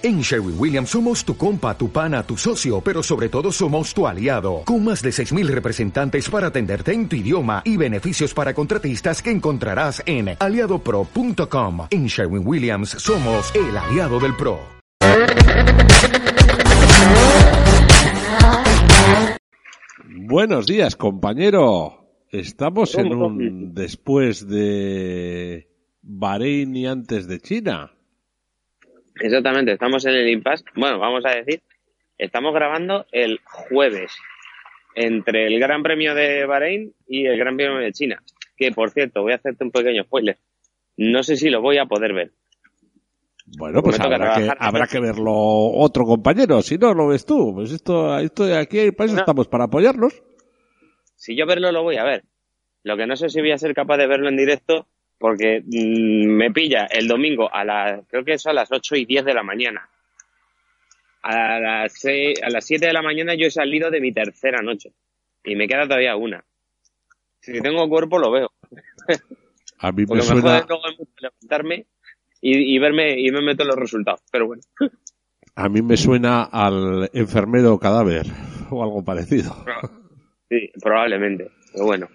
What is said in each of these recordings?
En Sherwin Williams somos tu compa, tu pana, tu socio, pero sobre todo somos tu aliado, con más de 6.000 representantes para atenderte en tu idioma y beneficios para contratistas que encontrarás en aliadopro.com. En Sherwin Williams somos el aliado del PRO. Buenos días, compañero. Estamos en un después de Bahrein y antes de China. Exactamente, estamos en el impasse. Bueno, vamos a decir, estamos grabando el jueves entre el Gran Premio de Bahrein y el Gran Premio de China. Que por cierto, voy a hacerte un pequeño spoiler. No sé si lo voy a poder ver. Bueno, pues habrá que, habrá que verlo otro compañero. Si no, lo ves tú. Pues esto, esto aquí para eso estamos, para apoyarnos. Si yo verlo, lo voy a ver. Lo que no sé si voy a ser capaz de verlo en directo porque mm, me pilla el domingo a las, creo que es a las 8 y 10 de la mañana. A las, 6, a las 7 de la mañana yo he salido de mi tercera noche y me queda todavía una. Si tengo cuerpo lo veo. A mí me suena... levantarme y, y, verme y me meto los resultados, pero bueno. A mí me suena al enfermero cadáver o algo parecido. Sí, probablemente, pero bueno.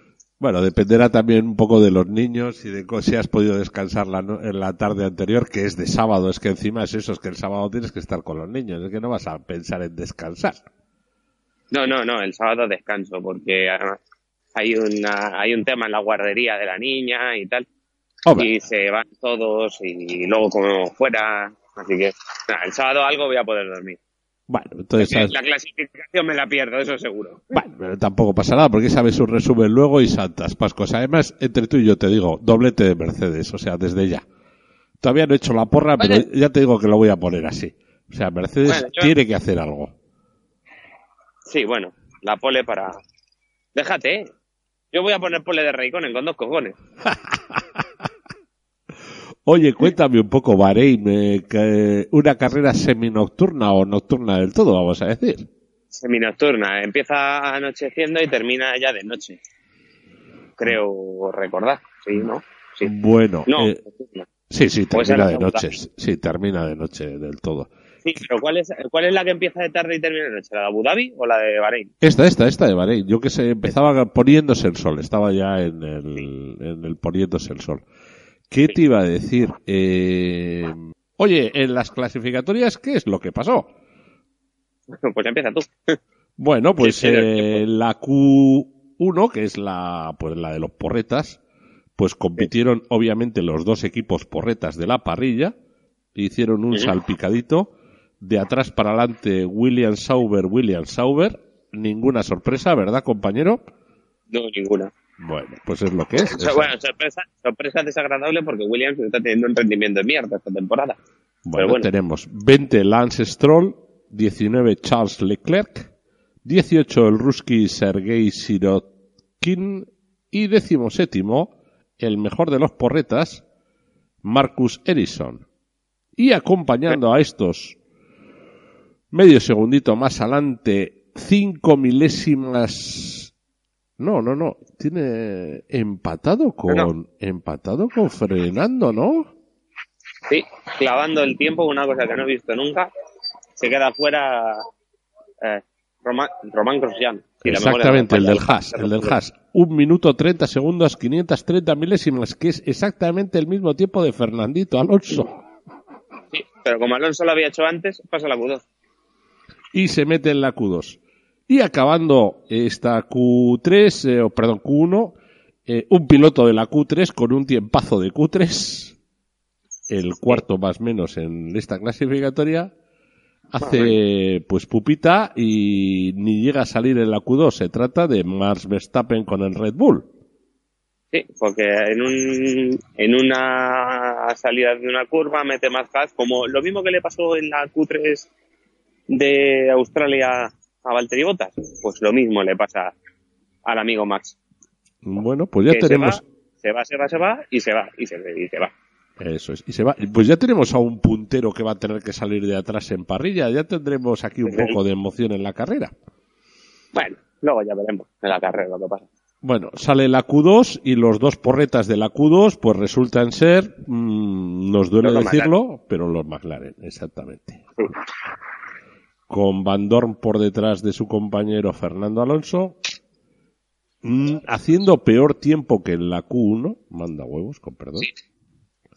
Bueno, dependerá también un poco de los niños y de si has podido descansar la en la tarde anterior, que es de sábado. Es que encima es eso, es que el sábado tienes que estar con los niños, es que no vas a pensar en descansar. No, no, no, el sábado descanso, porque además hay, una, hay un tema en la guardería de la niña y tal. Y se van todos y luego como fuera. Así que el sábado algo voy a poder dormir. Bueno, entonces. La clasificación me la pierdo, eso seguro. Bueno, pero tampoco pasa nada, porque sabes un resumen luego y saltas pascos. Además, entre tú y yo te digo, doblete de Mercedes, o sea, desde ya. Todavía no he hecho la porra, pero ya te digo que lo voy a poner así. O sea, Mercedes tiene que hacer algo. Sí, bueno, la pole para. Déjate, ¿eh? Yo voy a poner pole de Raikkonen con dos cojones. Oye, cuéntame un poco, Bahrein, eh, una carrera seminocturna o nocturna del todo, vamos a decir. Seminocturna, empieza anocheciendo y termina ya de noche. Creo recordar, sí, ¿no? Sí. Bueno, no, eh, sí, sí, termina de noche, sí, termina de noche del todo. Sí, pero ¿cuál es, ¿cuál es la que empieza de tarde y termina de noche? ¿La de Abu Dhabi o la de Bahrein? Esta, esta, esta de Bahrein. Yo que se empezaba poniéndose el sol, estaba ya en el, en el poniéndose el sol. ¿Qué te iba a decir? Eh, oye, en las clasificatorias, ¿qué es lo que pasó? Pues empieza tú. Bueno, pues eh, la Q1, que es la, pues la de los porretas, pues compitieron obviamente los dos equipos porretas de la parrilla, hicieron un salpicadito, de atrás para adelante William Sauber, William Sauber, ninguna sorpresa, ¿verdad compañero? No, ninguna. Bueno, pues es lo que es. bueno, sorpresa, sorpresa desagradable porque Williams está teniendo un rendimiento de mierda esta temporada. Bueno, tenemos 20 Lance Stroll, 19 Charles Leclerc, 18 el Ruski Sergei Sirotkin y 17 el mejor de los porretas, Marcus Erison. Y acompañando a estos medio segundito más adelante, cinco milésimas no, no, no. Tiene empatado con empatado con frenando, ¿no? Sí, clavando el tiempo, una cosa que no he visto nunca. Se queda fuera eh, Román, Román Grosjean. Exactamente, el del Haas, el del Haas. Un minuto 30 segundos, 530 milésimas, que es exactamente el mismo tiempo de Fernandito Alonso. Sí, pero como Alonso lo había hecho antes, pasa la Q2. Y se mete en la Q2. Y acabando esta Q3, eh, perdón, Q1, eh, un piloto de la Q3 con un tiempazo de Q3, el cuarto más menos en esta clasificatoria, hace pues pupita y ni llega a salir en la Q2. Se trata de Max Verstappen con el Red Bull. Sí, porque en, un, en una salida de una curva mete más gas, como lo mismo que le pasó en la Q3 de Australia a Valtteri Bottas? Pues lo mismo le pasa al amigo Max. Bueno, pues ya tenemos. Se va, se va, se va, y se va, y se, y se va. Eso es, y se va. Pues ya tenemos a un puntero que va a tener que salir de atrás en parrilla. Ya tendremos aquí un poco de emoción en la carrera. Bueno, luego ya veremos en la carrera lo que pasa. Bueno, sale la Q2 y los dos porretas de la Q2 pues resultan ser, mm, nos duele decirlo, pero los McLaren, exactamente. Con Van Dorn por detrás de su compañero Fernando Alonso, mm, haciendo peor tiempo que en la Q1, manda huevos, con perdón.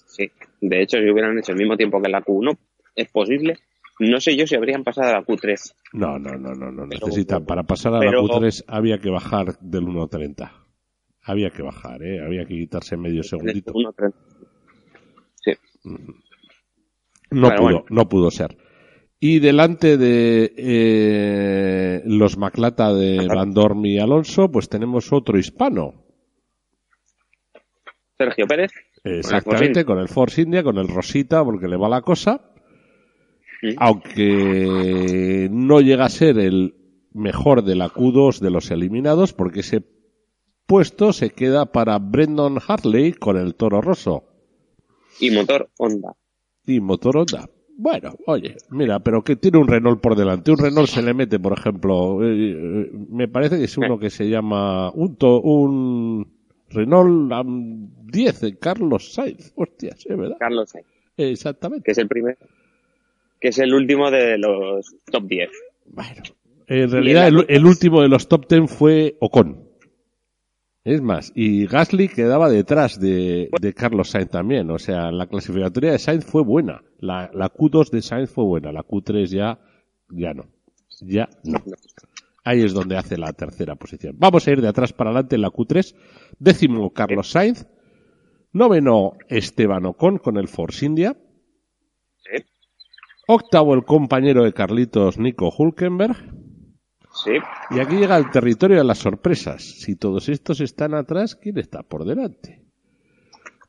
Sí. De hecho, si hubieran hecho el mismo tiempo que en la Q1, es posible. No sé yo si habrían pasado a la Q3. No, no, no, no, no Pero- necesitan. Para pasar a pero- la Q3 había que bajar del 1.30. Había que bajar, ¿eh? Había que quitarse medio segundito. 1.3. Sí. No pudo, bueno. no pudo ser. Y delante de eh, los Maclata de Ajá. Van Dorn y Alonso, pues tenemos otro hispano. Sergio Pérez. Exactamente, con el Force India, con el Rosita, porque le va la cosa. Sí. Aunque no llega a ser el mejor de la Q2 de los eliminados, porque ese puesto se queda para Brendan Hartley con el Toro Rosso Y motor Honda. y motor Honda. Bueno, oye, mira, pero que tiene un Renault por delante. Un Renault se le mete, por ejemplo, eh, eh, me parece que es uno que se llama un, to- un Renault Am 10 de Carlos Sainz. Hostias, ¿es verdad? Carlos Sainz, Exactamente. que es el primero. Que es el último de los top 10. Bueno, en realidad el, el último de los top 10 fue Ocon. Es más, y Gasly quedaba detrás de, de Carlos Sainz también. O sea, la clasificatoria de Sainz fue buena. La, la Q2 de Sainz fue buena. La Q3 ya, ya no. Ya no. Ahí es donde hace la tercera posición. Vamos a ir de atrás para adelante en la Q3. Décimo Carlos Sainz. Noveno Esteban Ocon con el Force India. Octavo el compañero de Carlitos Nico Hulkenberg. Sí. Y aquí llega el territorio de las sorpresas. Si todos estos están atrás, ¿quién está por delante?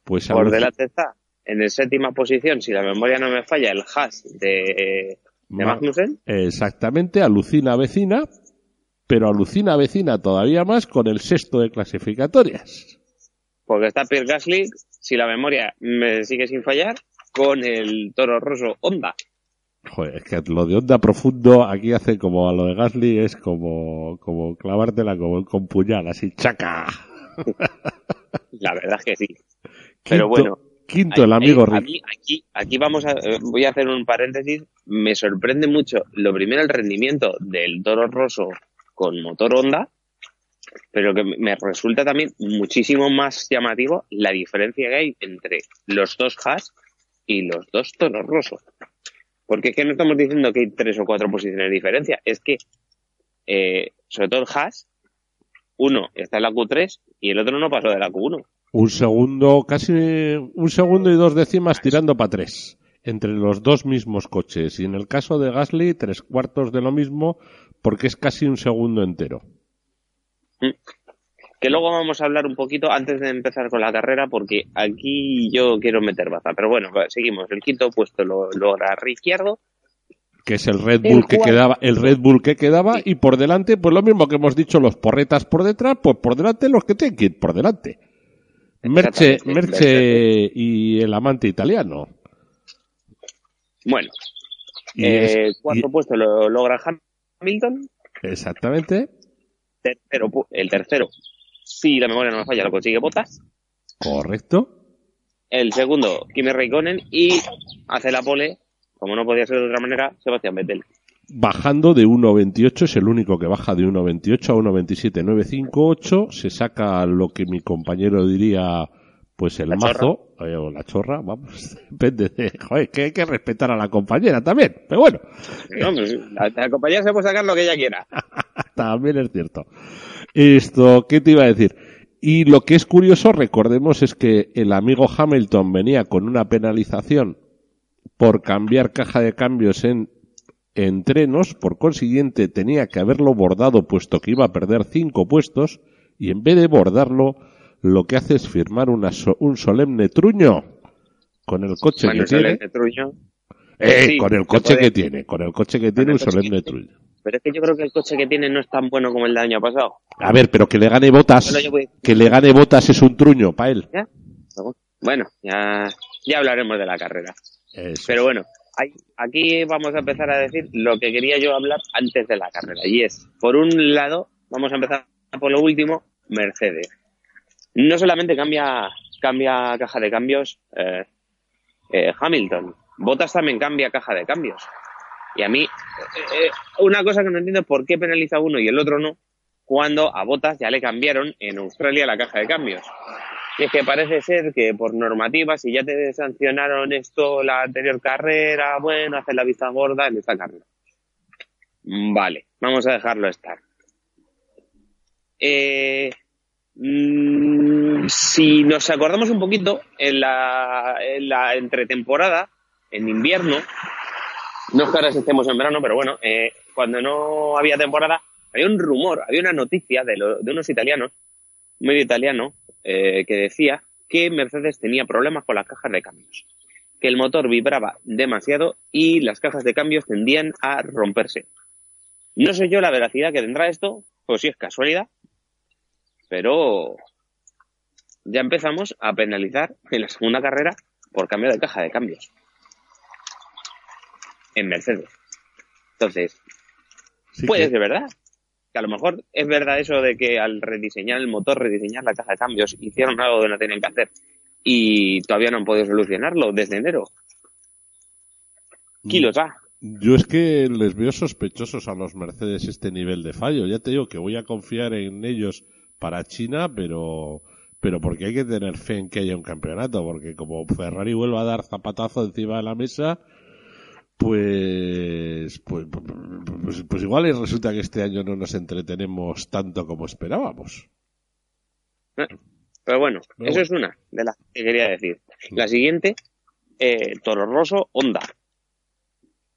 Pues Por delante está. En el séptima posición, si la memoria no me falla, el Haas de, de Ma- Magnussen. Exactamente, alucina vecina, pero alucina vecina todavía más con el sexto de clasificatorias. Porque está Pierre Gasly, si la memoria me sigue sin fallar, con el Toro Rosso Honda. Joder, es que lo de onda profundo aquí hace como a lo de Gasly, es como, como clavártela como con puñal, así, chaca. La verdad es que sí. Pero Quinto- bueno, Quinto, el amigo Rick. mí, aquí, aquí vamos a, eh, voy a hacer un paréntesis. Me sorprende mucho, lo primero, el rendimiento del Toro Rosso con motor Honda, pero que me resulta también muchísimo más llamativo la diferencia que hay entre los dos Haas y los dos Toro Rosso. Porque es que no estamos diciendo que hay tres o cuatro posiciones de diferencia, es que, eh, sobre todo el Haas, uno está en la Q3 y el otro no pasó de la Q1. Un segundo, casi un segundo y dos décimas tirando para tres. Entre los dos mismos coches. Y en el caso de Gasly, tres cuartos de lo mismo, porque es casi un segundo entero. Que luego vamos a hablar un poquito antes de empezar con la carrera, porque aquí yo quiero meter baza. Pero bueno, seguimos. El quinto puesto lo logra Ricciardo. Que es el Red El Bull que quedaba, el Red Bull que quedaba, y por delante, pues lo mismo que hemos dicho, los porretas por detrás, pues por delante los que tienen que ir por delante. Merche. Merche y el amante italiano. Bueno, Y eh, es- cuarto puesto lo logra Hamilton. exactamente, Tercero, el tercero, si la memoria no me falla, lo consigue Botas. correcto. El segundo, Kimi Raikkonen. Y hace la pole, como no podía ser de otra manera, Sebastián Vettel. bajando de 1.28, es el único que baja de 1.28 a 1.27.958, se saca lo que mi compañero diría, pues el La mazo, eh, o la chorra, vamos, depende de, joder, que hay que respetar a la compañera también, pero bueno, No, pues, la, la compañía se puede sacar lo que ella quiera. también es cierto. Esto, ¿qué te iba a decir? Y lo que es curioso, recordemos, es que el amigo Hamilton venía con una penalización por cambiar caja de cambios en entrenos, por consiguiente tenía que haberlo bordado puesto que iba a perder cinco puestos y en vez de bordarlo lo que hace es firmar una so- un solemne truño con el coche que tiene. Truño. Eh, sí, con el coche puede- que tiene, con el coche que tiene el solemne truño. Pero es que yo creo que el coche que tiene no es tan bueno como el del año pasado. A ver, pero que le gane botas, voy- que le gane botas es un truño para él. ¿Ya? Bueno, ya, ya hablaremos de la carrera. Eso. Pero bueno, aquí vamos a empezar a decir lo que quería yo hablar antes de la carrera. Y es, por un lado, vamos a empezar por lo último, Mercedes. No solamente cambia, cambia caja de cambios eh, eh, Hamilton, Bottas también cambia caja de cambios. Y a mí, eh, una cosa que no entiendo es por qué penaliza uno y el otro no, cuando a Bottas ya le cambiaron en Australia la caja de cambios. Y es que parece ser que por normativa, si ya te sancionaron esto la anterior carrera, bueno, hacer la vista gorda en esta carrera. Vale, vamos a dejarlo estar. Eh, mm, si nos acordamos un poquito, en la, en la entretemporada, en invierno, no es que ahora estemos en verano, pero bueno, eh, cuando no había temporada, había un rumor, había una noticia de, de unos italianos, medio italiano, eh, que decía que Mercedes tenía problemas con las cajas de cambios, que el motor vibraba demasiado y las cajas de cambios tendían a romperse. No sé yo la veracidad que tendrá esto, pues si es casualidad, pero ya empezamos a penalizar en la segunda carrera por cambio de caja de cambios en Mercedes. Entonces, puede ser verdad, a lo mejor es verdad eso de que al rediseñar el motor, rediseñar la caja de cambios, hicieron algo que no tenían que hacer y todavía no han podido solucionarlo desde enero. Kilos A. Yo es que les veo sospechosos a los Mercedes este nivel de fallo. Ya te digo que voy a confiar en ellos para China, pero pero porque hay que tener fe en que haya un campeonato, porque como Ferrari vuelva a dar zapatazo encima de la mesa, pues, pues, pues, pues, igual resulta que este año no nos entretenemos tanto como esperábamos. Pero bueno, eso es una de las que quería decir. La siguiente, eh, Toro Rosso, Honda.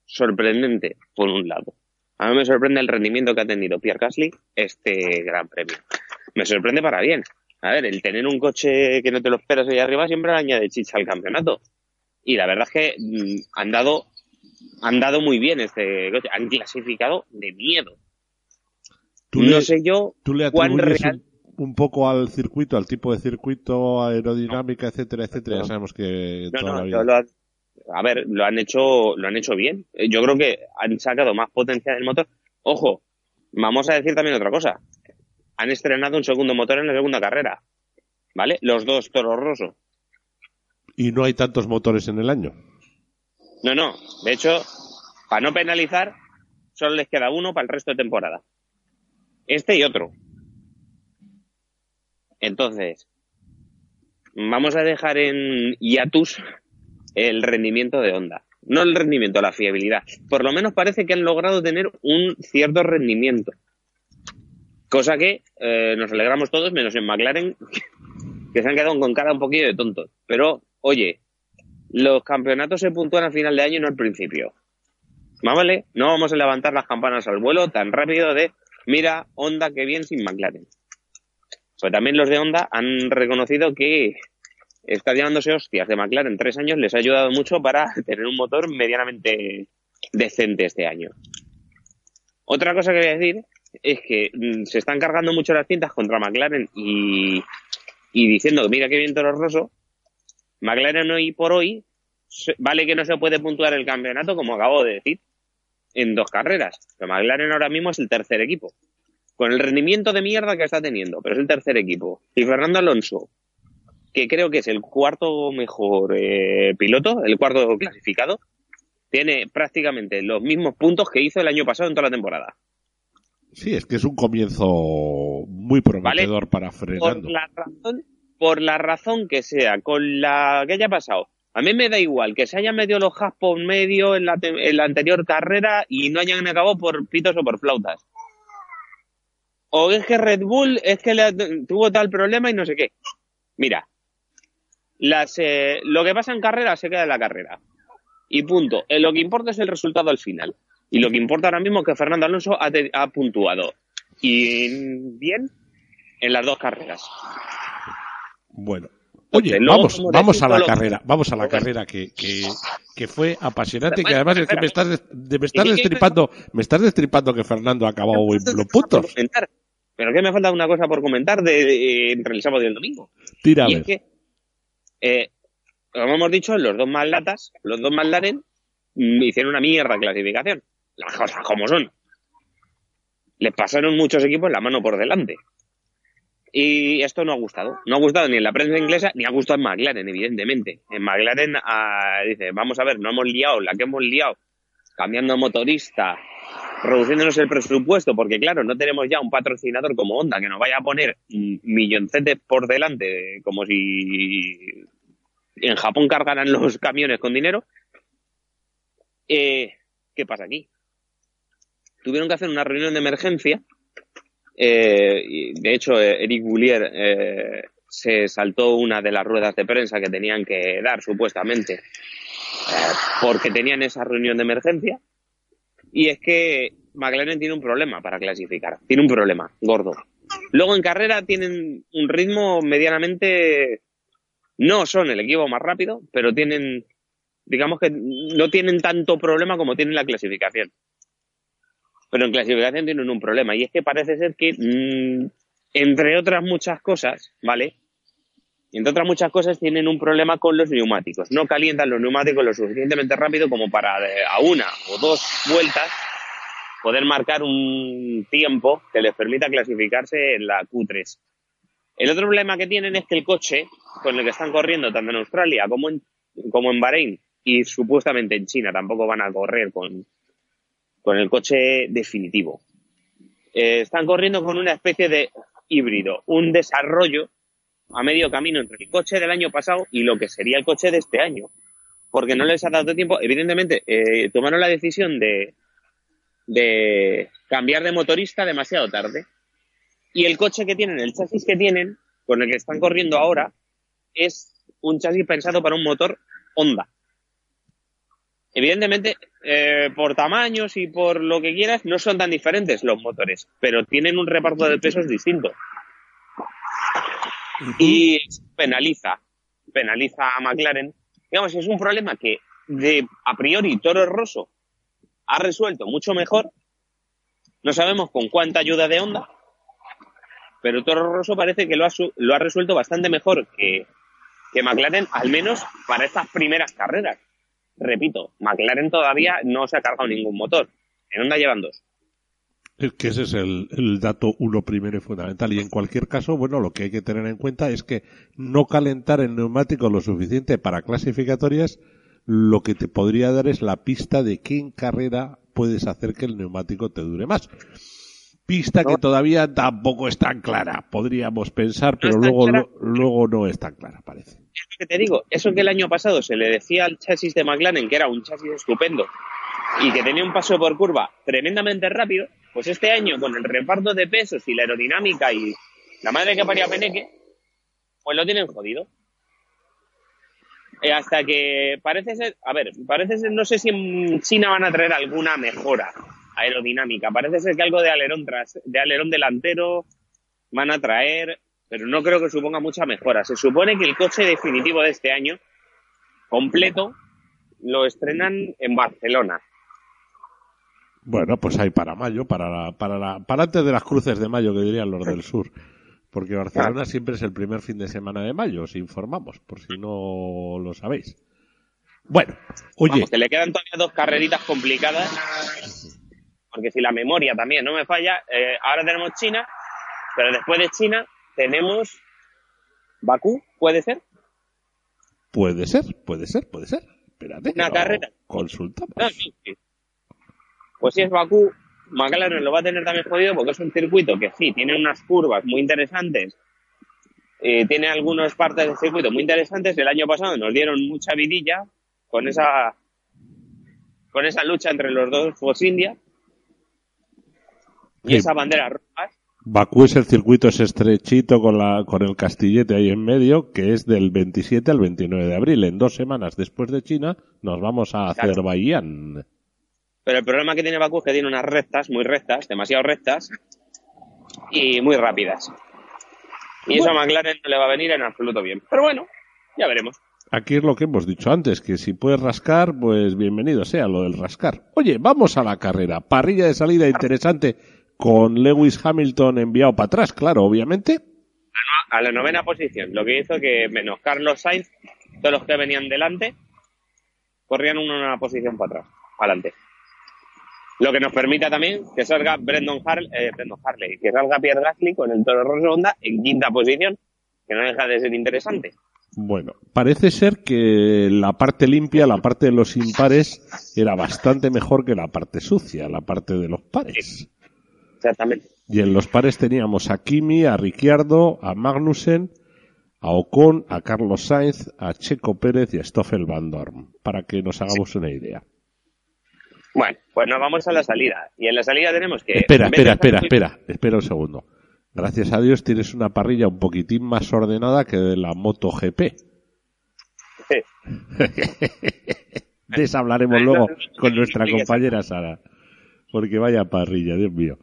Sorprendente, por un lado. A mí me sorprende el rendimiento que ha tenido Pierre Gasly este gran premio. Me sorprende para bien. A ver, el tener un coche que no te lo esperas ahí arriba siempre le añade chicha al campeonato. Y la verdad es que mm, han dado han dado muy bien este han clasificado de miedo. no sé yo ¿tú le cuán real... Un, poco al circuito, al tipo de circuito, aerodinámica, etcétera, etcétera. Ya sabemos que a ver, lo han hecho, lo han hecho bien. Yo creo que han sacado más potencia del motor. Ojo, vamos a decir también otra cosa. Han estrenado un segundo motor en la segunda carrera. ¿Vale? Los dos Toro Rosso. Y no hay tantos motores en el año. No, no. De hecho, para no penalizar, solo les queda uno para el resto de temporada. Este y otro. Entonces, vamos a dejar en hiatus el rendimiento de Honda. No el rendimiento, la fiabilidad. Por lo menos parece que han logrado tener un cierto rendimiento. Cosa que eh, nos alegramos todos, menos en McLaren, que se han quedado con cara un poquillo de tontos. Pero, oye, los campeonatos se puntúan al final de año y no al principio. ¿Vale? No vamos a levantar las campanas al vuelo tan rápido de, mira, Honda, qué bien sin McLaren. Pues también los de Honda han reconocido que estar llevándose hostias de McLaren tres años les ha ayudado mucho para tener un motor medianamente decente este año. Otra cosa que voy a decir es que mm, se están cargando mucho las cintas contra McLaren y, y diciendo, mira qué bien Toro Rosso, McLaren hoy por hoy, vale que no se puede puntuar el campeonato, como acabo de decir, en dos carreras. Pero McLaren ahora mismo es el tercer equipo. Con el rendimiento de mierda que está teniendo, pero es el tercer equipo. Y Fernando Alonso, que creo que es el cuarto mejor eh, piloto, el cuarto clasificado, tiene prácticamente los mismos puntos que hizo el año pasado en toda la temporada. Sí, es que es un comienzo muy prometedor para Fernando. Por la razón por la razón que sea, con la que haya pasado. A mí me da igual que se hayan metido los has por medio en la, en la anterior carrera y no hayan acabado por pitos o por flautas. O es que Red Bull es que tuvo tal problema y no sé qué. Mira, eh, lo que pasa en carrera se queda en la carrera. Y punto. Eh, lo que importa es el resultado al final. Y lo que importa ahora mismo es que Fernando Alonso ha, ha puntuado. Y bien en las dos carreras. Bueno. Oye, vamos, vamos a la carrera, vamos a la carrera que, que, que fue apasionante, que además es que me estás, me estás destripando, me estás destripando que Fernando ha acabado los puntos. Pero que me falta una cosa por comentar de, entre el sábado y el domingo. Tira y es que, eh, como hemos dicho, los dos más latas, los dos más Laren, mm, hicieron una mierda clasificación. Las cosas como son. Les pasaron muchos equipos la mano por delante. Y esto no ha gustado. No ha gustado ni en la prensa inglesa, ni ha gustado en McLaren, evidentemente. En McLaren ah, dice, vamos a ver, no hemos liado, la que hemos liado, cambiando motorista, reduciéndonos el presupuesto, porque claro, no tenemos ya un patrocinador como Honda que nos vaya a poner milloncetes por delante, como si en Japón cargaran los camiones con dinero. Eh, ¿Qué pasa aquí? Tuvieron que hacer una reunión de emergencia eh, de hecho, eh, Eric Boulier eh, se saltó una de las ruedas de prensa que tenían que dar, supuestamente, eh, porque tenían esa reunión de emergencia. Y es que McLaren tiene un problema para clasificar. Tiene un problema, gordo. Luego en carrera tienen un ritmo medianamente. No son el equipo más rápido, pero tienen. Digamos que no tienen tanto problema como tienen la clasificación pero en clasificación tienen un problema y es que parece ser que, mmm, entre otras muchas cosas, ¿vale? Entre otras muchas cosas tienen un problema con los neumáticos. No calientan los neumáticos lo suficientemente rápido como para a una o dos vueltas poder marcar un tiempo que les permita clasificarse en la Q3. El otro problema que tienen es que el coche con el que están corriendo tanto en Australia como en, como en Bahrein y supuestamente en China tampoco van a correr con, con el coche definitivo. Eh, están corriendo con una especie de híbrido, un desarrollo a medio camino entre el coche del año pasado y lo que sería el coche de este año. Porque no les ha dado tiempo. Evidentemente, eh, tomaron la decisión de, de cambiar de motorista demasiado tarde. Y el coche que tienen, el chasis que tienen, con el que están corriendo ahora, es un chasis pensado para un motor Honda. Evidentemente, eh, por tamaños y por lo que quieras, no son tan diferentes los motores, pero tienen un reparto de pesos distinto. Y penaliza, penaliza a McLaren. Digamos, es un problema que de a priori Toro Rosso ha resuelto mucho mejor. No sabemos con cuánta ayuda de Honda, pero Toro Rosso parece que lo ha, lo ha resuelto bastante mejor que, que McLaren, al menos para estas primeras carreras repito, McLaren todavía no se ha cargado ningún motor. En Honda llevan dos. Es que ese es el, el, dato uno primero y fundamental. Y en cualquier caso, bueno, lo que hay que tener en cuenta es que no calentar el neumático lo suficiente para clasificatorias, lo que te podría dar es la pista de qué en carrera puedes hacer que el neumático te dure más. Pista que todavía tampoco es tan clara, podríamos pensar, pero no luego, lo, luego no es tan clara, parece. Que te digo, eso que el año pasado se le decía al chasis de McLaren que era un chasis estupendo y que tenía un paso por curva tremendamente rápido, pues este año con el reparto de pesos y la aerodinámica y la madre que paría Peneque, pues lo tienen jodido. Eh, hasta que parece ser, a ver, parece ser, no sé si en China van a traer alguna mejora aerodinámica. Parece ser que algo de alerón tras, de alerón delantero van a traer pero no creo que suponga mucha mejora. Se supone que el coche definitivo de este año, completo, lo estrenan en Barcelona. Bueno, pues hay para mayo, para la, para la, para antes de las cruces de mayo, que dirían los del sur. Porque Barcelona claro. siempre es el primer fin de semana de mayo, os informamos, por si no lo sabéis. Bueno, oye. Vamos, que le quedan todavía dos carreritas complicadas. Porque si la memoria también no me falla, eh, ahora tenemos China, pero después de China tenemos Bakú, ¿puede ser? Puede ser, puede ser, puede ser. Espérate. Una carrera. Consultamos. No, sí, sí. Pues si es Bakú, McLaren lo va a tener también jodido porque es un circuito que sí, tiene unas curvas muy interesantes. Eh, tiene algunas partes del circuito muy interesantes. El año pasado nos dieron mucha vidilla con esa con esa lucha entre los dos Force India y sí. rojas. Bakú es el circuito ese estrechito con, la, con el castillete ahí en medio, que es del 27 al 29 de abril. En dos semanas después de China nos vamos a. Azerbaiyán. Pero el problema que tiene Bakú es que tiene unas rectas, muy rectas, demasiado rectas y muy rápidas. Y bueno. eso a McLaren no le va a venir en absoluto bien. Pero bueno, ya veremos. Aquí es lo que hemos dicho antes, que si puedes rascar, pues bienvenido sea lo del rascar. Oye, vamos a la carrera. Parrilla de salida interesante con Lewis Hamilton enviado para atrás, claro, obviamente. A la novena posición, lo que hizo que menos Carlos Sainz, todos los que venían delante, corrían una posición para atrás, adelante. Lo que nos permita también que salga Brendan, Harley, eh, Brendan Harley, que salga Pierre Gasly con el Toro Rosso Honda en quinta posición, que no deja de ser interesante. Bueno, parece ser que la parte limpia, la parte de los impares, era bastante mejor que la parte sucia, la parte de los pares. Exactamente. Y en los pares teníamos a Kimi, a Ricciardo, a Magnussen, a Ocon, a Carlos Sainz, a Checo Pérez y a Stoffel Van Dorn, para que nos hagamos una idea. Bueno, pues nos vamos a la salida. Y en la salida tenemos que... Espera, espera, espera, espera, espera un segundo. Gracias a Dios tienes una parrilla un poquitín más ordenada que de la Moto GP. de esa hablaremos luego con nuestra compañera Sara. Porque vaya parrilla, Dios mío.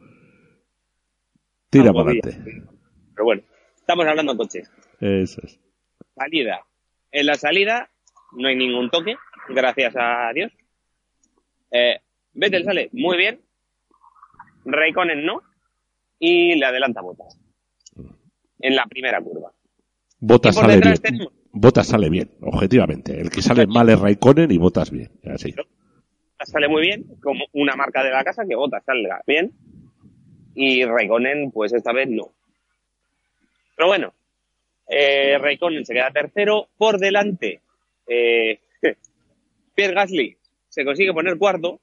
Tira para adelante. Pero bueno, estamos hablando de coches. Eso es. Salida. En la salida no hay ningún toque, gracias a Dios. Eh, Vettel sale muy bien. Raikkonen no. Y le adelanta Botas. En la primera curva. Botas sale bien. tenemos- Botas sale bien, objetivamente. El que sale mal es Raikkonen y Botas bien. Así. Sale muy bien, como una marca de la casa que Botas salga bien. Y Raikkonen, pues esta vez no. Pero bueno, eh, Raikkonen se queda tercero. Por delante, eh, Pierre Gasly se consigue poner cuarto.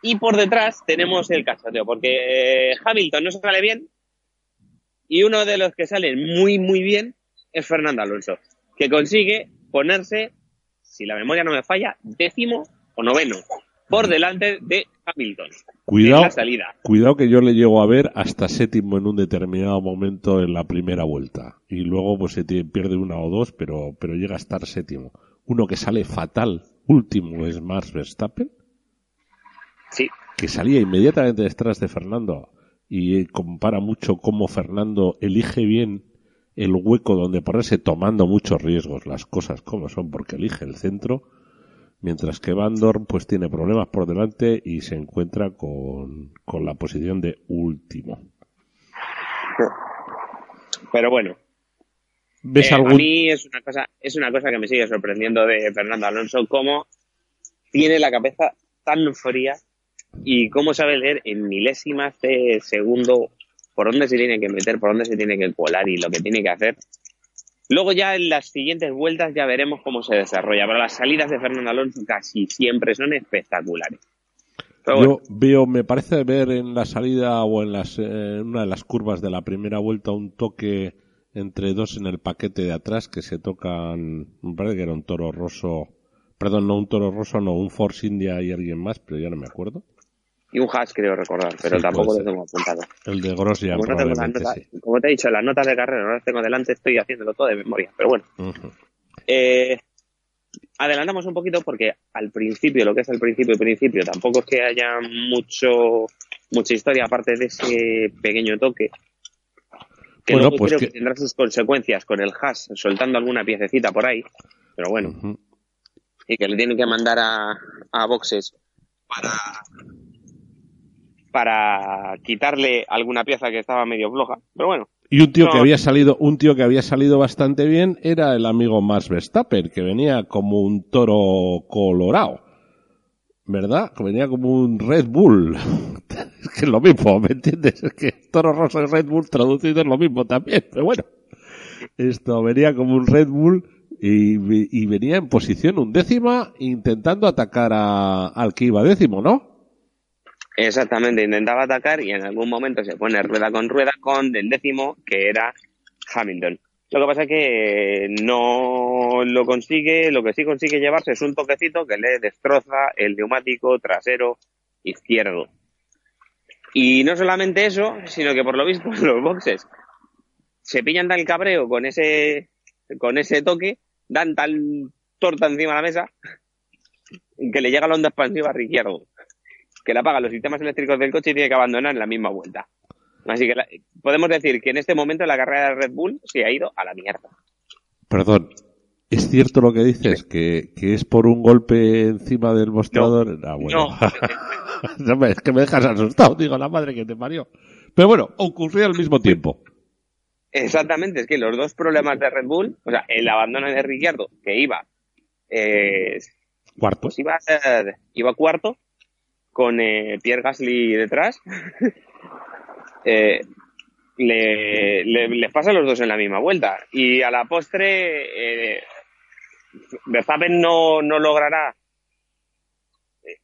Y por detrás tenemos el cachateo, porque eh, Hamilton no sale bien. Y uno de los que salen muy, muy bien es Fernando Alonso, que consigue ponerse, si la memoria no me falla, décimo o noveno, por delante de Hamilton. En Cuidado, la salida. cuidado que yo le llego a ver hasta séptimo en un determinado momento en la primera vuelta. Y luego pues se pierde una o dos, pero, pero llega a estar séptimo. Uno que sale fatal, último, es Max Verstappen, Sí, que salía inmediatamente detrás de Fernando y eh, compara mucho cómo Fernando elige bien el hueco donde ponerse tomando muchos riesgos, las cosas como son, porque elige el centro, mientras que Van Dorn pues tiene problemas por delante y se encuentra con, con la posición de último. pero bueno. ¿Ves Eh, algún A mí es una cosa, es una cosa que me sigue sorprendiendo de Fernando Alonso, cómo tiene la cabeza tan fría y cómo sabe leer en milésimas de segundo por dónde se tiene que meter, por dónde se tiene que colar y lo que tiene que hacer. Luego ya en las siguientes vueltas ya veremos cómo se desarrolla, pero las salidas de Fernando Alonso casi siempre son espectaculares. Pero bueno, Yo veo, me parece ver en la salida o en las, eh, en una de las curvas de la primera vuelta un toque entre dos en el paquete de atrás que se tocan, me parece que era un toro roso, perdón, no un toro roso, no, un Force India y alguien más, pero ya no me acuerdo. Y un hash creo recordar, pero Sí, tampoco lo tengo apuntado. El de Como, no probablemente notas- sí. como te he dicho, las notas de carrera no las tengo delante, estoy haciéndolo todo de memoria. Pero bueno, eh, adelantamos un poquito porque al principio, lo que es al principio, principio, tampoco es que haya mucho mucha historia aparte de ese pequeño toque. Que Bueno, luego pues creo que- que... tendrá sus consecuencias con el hash, soltando alguna piececita por ahí. Pero bueno, y que le tienen que mandar a, a boxes para para quitarle alguna pieza que estaba medio floja. Pero bueno, Y un tío que había salido, un tío que había salido bastante bien era el amigo Max Verstappen, que venía como un toro colorado. ¿Verdad? Que venía como un Red Bull. es que es lo mismo, ¿me entiendes? Es que toro roso y Red Bull traducido es lo mismo también, pero bueno. Esto venía como un Red Bull y, y venía en posición undécima intentando atacar a, al que iba décimo, ¿no? Exactamente, intentaba atacar y en algún momento se pone rueda con rueda con el décimo, que era Hamilton. Lo que pasa es que no lo consigue, lo que sí consigue llevarse es un toquecito que le destroza el neumático trasero izquierdo. Y no solamente eso, sino que por lo visto los boxes se pillan tal cabreo con ese, con ese toque, dan tal torta encima de la mesa, que le llega la onda expansiva a izquierdo, que le apaga los sistemas eléctricos del coche y tiene que abandonar en la misma vuelta. Así que la- podemos decir que en este momento la carrera de Red Bull se ha ido a la mierda. Perdón, ¿es cierto lo que dices? ¿Que, que es por un golpe encima del mostrador? Ah, bueno. No, me- es que me dejas asustado, digo, la madre que te parió. Pero bueno, ocurrió al mismo tiempo. Exactamente, es que los dos problemas de Red Bull, o sea, el abandono de Ricciardo, que iba, eh, Cuarto. pues iba, eh, iba cuarto, con eh, Pierre Gasly detrás, eh, le, le- les pasa a los dos en la misma vuelta. Y a la postre, eh, Verstappen no, no logrará.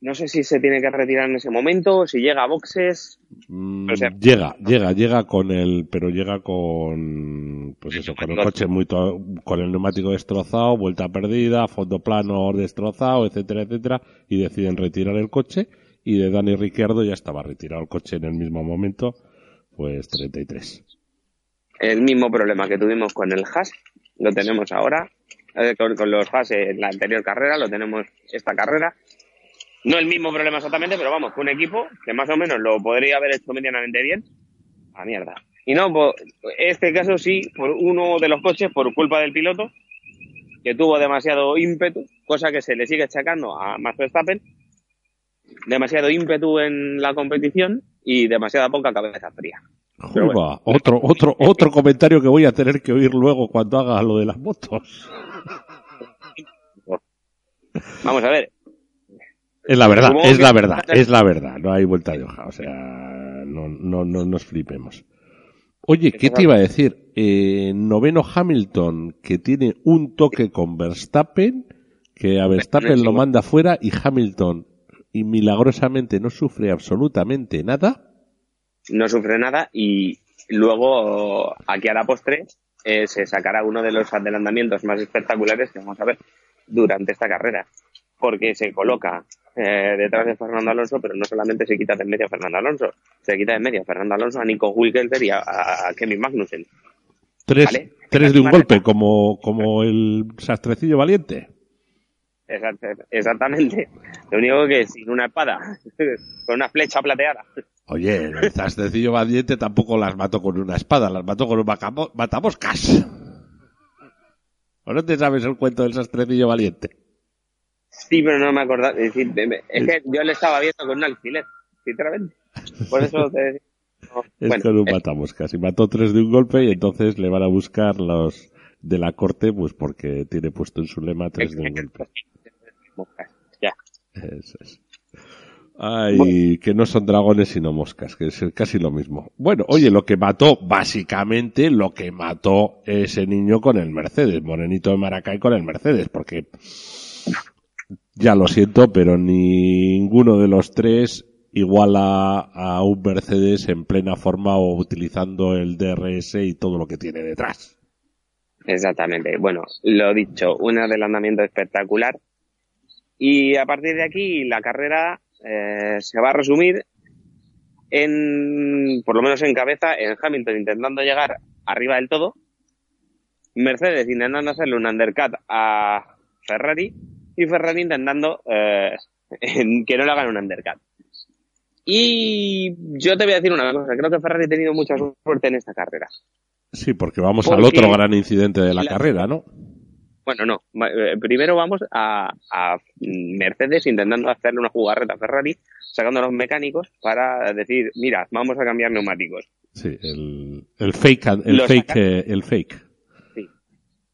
No sé si se tiene que retirar en ese momento, si llega a boxes. Mm, O sea- llega, llega, llega con el, pero llega con, pues eso, con el coche muy, to- con el neumático destrozado, vuelta perdida, fondo plano destrozado, etcétera, etcétera, y deciden retirar el coche, y de Dani Ricciardo ya estaba retirado el coche en el mismo momento, pues 33. El mismo problema que tuvimos con el Haas, lo tenemos ahora. eh, con, los Haas en la anterior carrera, lo tenemos esta carrera. No el mismo problema exactamente, pero vamos, un equipo que más o menos lo podría haber hecho medianamente bien, a mierda. Y no, por este caso sí, por uno de los coches, por culpa del piloto, que tuvo demasiado ímpetu, cosa que se le sigue achacando a Max Verstappen, demasiado ímpetu en la competición y demasiada poca cabeza fría. Pero bueno. Juba, otro, otro, otro comentario que voy a tener que oír luego cuando haga lo de las motos. Vamos a ver, Es la verdad, es la verdad, es la verdad, no hay vuelta de hoja, o sea, no, no, no nos flipemos. Oye, ¿qué te iba a decir? Eh, noveno Hamilton, que tiene un toque con Verstappen, que a Verstappen lo manda fuera y Hamilton, y milagrosamente no sufre absolutamente nada. no sufre nada y luego aquí a la postre eh, se sacará uno de los adelantamientos más espectaculares que vamos a ver durante esta carrera porque se coloca eh, detrás de Fernando Alonso pero no solamente se quita de en medio a Fernando Alonso se quita de en medio a Fernando Alonso a Nico Hülkenberg y a, a- Kevin Magnussen Tres, Vale. tres de un golpe, como, como el sastrecillo valiente. Exact- exactamente lo único que sin una espada con una flecha plateada Oye, el sastrecillo valiente tampoco las mató con una espada, las mató con un matamoscas. ¿O no te sabes el cuento del sastrecillo valiente? Sí, pero no me acordaba. Es, decir, es que yo le estaba viendo con un alfiler, sinceramente. Por eso te decía. no. Es Bueno, con un eh, matamoscas. Y mató tres de un golpe y entonces le van a buscar los de la corte, pues porque tiene puesto en su lema tres de un golpe. ya. Eso es. Ay, que no son dragones sino moscas, que es casi lo mismo. Bueno, oye, lo que mató, básicamente, lo que mató ese niño con el Mercedes, Morenito de Maracay con el Mercedes, porque ya lo siento, pero ninguno de los tres iguala a un Mercedes en plena forma o utilizando el DRS y todo lo que tiene detrás. Exactamente. Bueno, lo dicho, un adelantamiento espectacular. Y a partir de aquí, la carrera eh, se va a resumir en, por lo menos en cabeza, en Hamilton intentando llegar arriba del todo, Mercedes intentando hacerle un undercut a Ferrari y Ferrari intentando eh, que no le hagan un undercut. Y yo te voy a decir una cosa, creo que Ferrari ha tenido mucha suerte en esta carrera. Sí, porque vamos al otro gran incidente de la la- carrera, ¿no? Bueno, no. Eh, Primero vamos a, a Mercedes intentando hacerle una jugarreta a Ferrari, sacando a los mecánicos para decir, mira, vamos a cambiar neumáticos. Sí, el, el fake, el Lo fake, eh, el fake. Sí.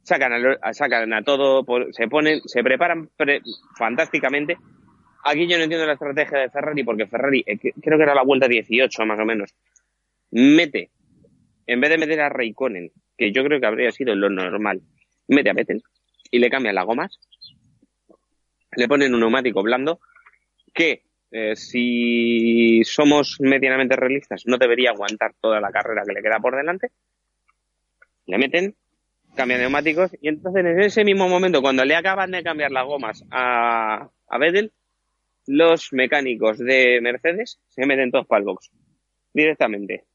Sacan a, sacan a todo, se ponen, se preparan pre- fantásticamente. Aquí yo no entiendo la estrategia de Ferrari, porque Ferrari, eh, creo que era la vuelta 18 más o menos, mete, en vez de meter a Raikkonen, que yo creo que habría sido lo normal, mete a Vettel y le cambian las gomas, le ponen un neumático blando que eh, si somos medianamente realistas no debería aguantar toda la carrera que le queda por delante, le meten, cambian neumáticos y entonces en ese mismo momento cuando le acaban de cambiar las gomas a, a Vettel, los mecánicos de Mercedes se meten todos para el box directamente.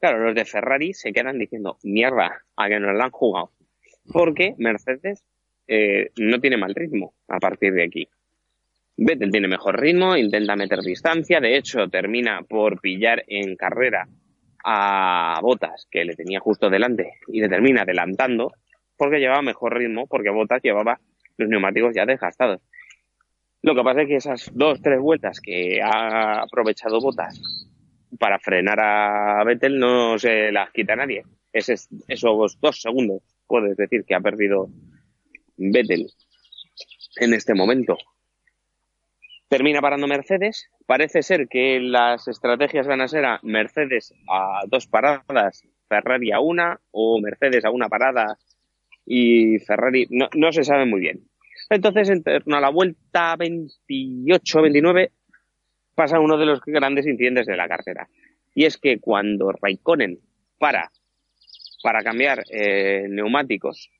Claro, los de Ferrari se quedan diciendo, mierda, a que nos la han jugado. Porque Mercedes eh, no tiene mal ritmo a partir de aquí. Vettel tiene mejor ritmo, intenta meter distancia, de hecho termina por pillar en carrera a Botas, que le tenía justo delante, y le termina adelantando porque llevaba mejor ritmo, porque Botas llevaba los neumáticos ya desgastados. Lo que pasa es que esas dos, tres vueltas que ha aprovechado Botas para frenar a Vettel no se las quita nadie. Ese, esos dos segundos, puedes decir, que ha perdido Vettel en este momento. Termina parando Mercedes. Parece ser que las estrategias van a ser a Mercedes a dos paradas, Ferrari a una, o Mercedes a una parada y Ferrari. No, no se sabe muy bien. Entonces, en torno a la vuelta 28-29, pasa uno de los grandes incidentes de la carrera. Y es que cuando Raikkonen para para cambiar eh, neumáticos,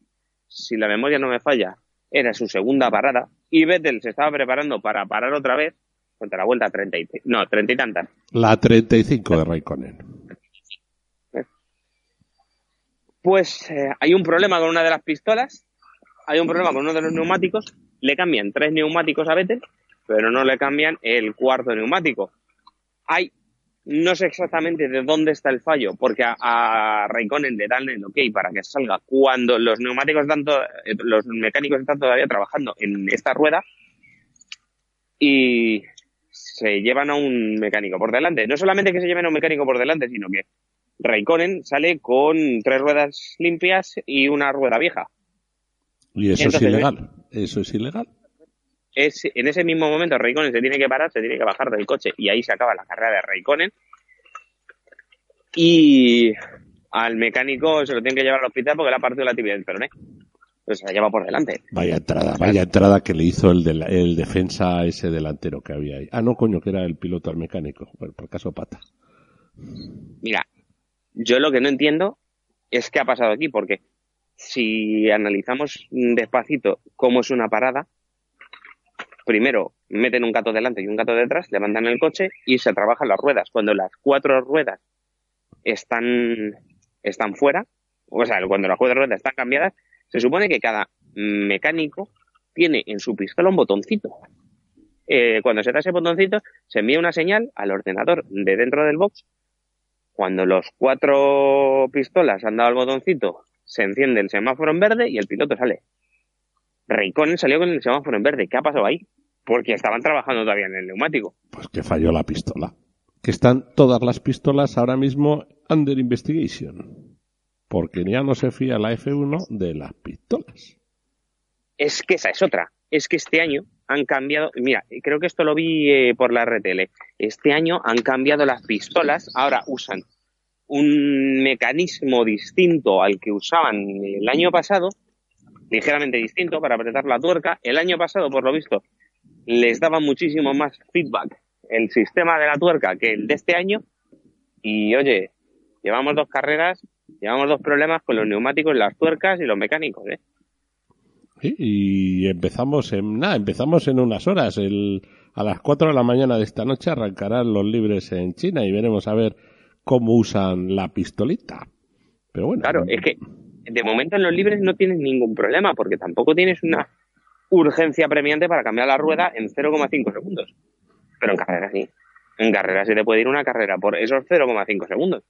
si la memoria no me falla, era su segunda parada y Vettel se estaba preparando para parar otra vez contra la vuelta 30 y, no, 30 y tantas. La 35 de Raikkonen. Pues eh, hay un problema con una de las pistolas, hay un problema con uno de los neumáticos, le cambian tres neumáticos a Vettel, pero no le cambian el cuarto neumático. Hay no sé exactamente de dónde está el fallo, porque a, a Raikkonen le dan el ok para que salga cuando los neumáticos tanto, eh, los mecánicos están todavía trabajando en esta rueda y se llevan a un mecánico por delante. No solamente que se lleven a un mecánico por delante, sino que Raikkonen sale con tres ruedas limpias y una rueda vieja. Y eso es ilegal. Eso es ilegal es, en ese mismo momento Raikkonen se tiene que parar, se tiene que bajar del coche y ahí se acaba la carrera de Raikkonen. Y al mecánico se lo tiene que llevar al hospital porque le ha partido la tibia del peroné. Pues se la lleva por delante. Vaya entrada, vaya entrada que le hizo el, de el defensa ese delantero que había ahí. Ah, no, coño, que era el piloto al mecánico. Bueno, por caso pata. Mira, yo lo que no entiendo es qué ha pasado aquí, porque si analizamos despacito cómo es una parada, primero meten un gato delante y un gato detrás, levantan el coche y se trabajan las ruedas. Cuando las cuatro ruedas están, están fuera, o sea, cuando las cuatro ruedas están cambiadas, se supone que cada mecánico tiene en su pistola un botoncito. Eh, cuando se da ese botoncito, se envía una señal al ordenador de dentro del box. Cuando los cuatro pistolas han dado el botoncito, se enciende el semáforo en verde y el piloto sale. Raikkonen salió con el semáforo en verde. ¿Qué ha pasado ahí? porque estaban trabajando todavía en el neumático. Pues que falló la pistola. Que están todas las pistolas ahora mismo under investigation. Porque ya no se fía la F1 de las pistolas. Es que esa es otra. Es que este año han cambiado. Mira, creo que esto lo vi eh, por la RTL. Este año han cambiado las pistolas. Ahora usan un mecanismo distinto al que usaban el año pasado, ligeramente distinto para apretar la tuerca. El año pasado, por lo visto, les daba muchísimo más feedback el sistema de la tuerca que el de este año. Y oye, llevamos dos carreras, llevamos dos problemas con los neumáticos, las tuercas y los mecánicos, ¿eh? y empezamos en nada, empezamos en unas horas. El, a las 4 de la mañana de esta noche arrancarán los libres en China y veremos a ver cómo usan la pistolita. Pero bueno. Claro, es que de momento en los libres no tienes ningún problema porque tampoco tienes una urgencia premiante para cambiar la rueda en 0,5 segundos. Pero en carrera sí. En carrera se te puede ir una carrera por esos 0,5 segundos.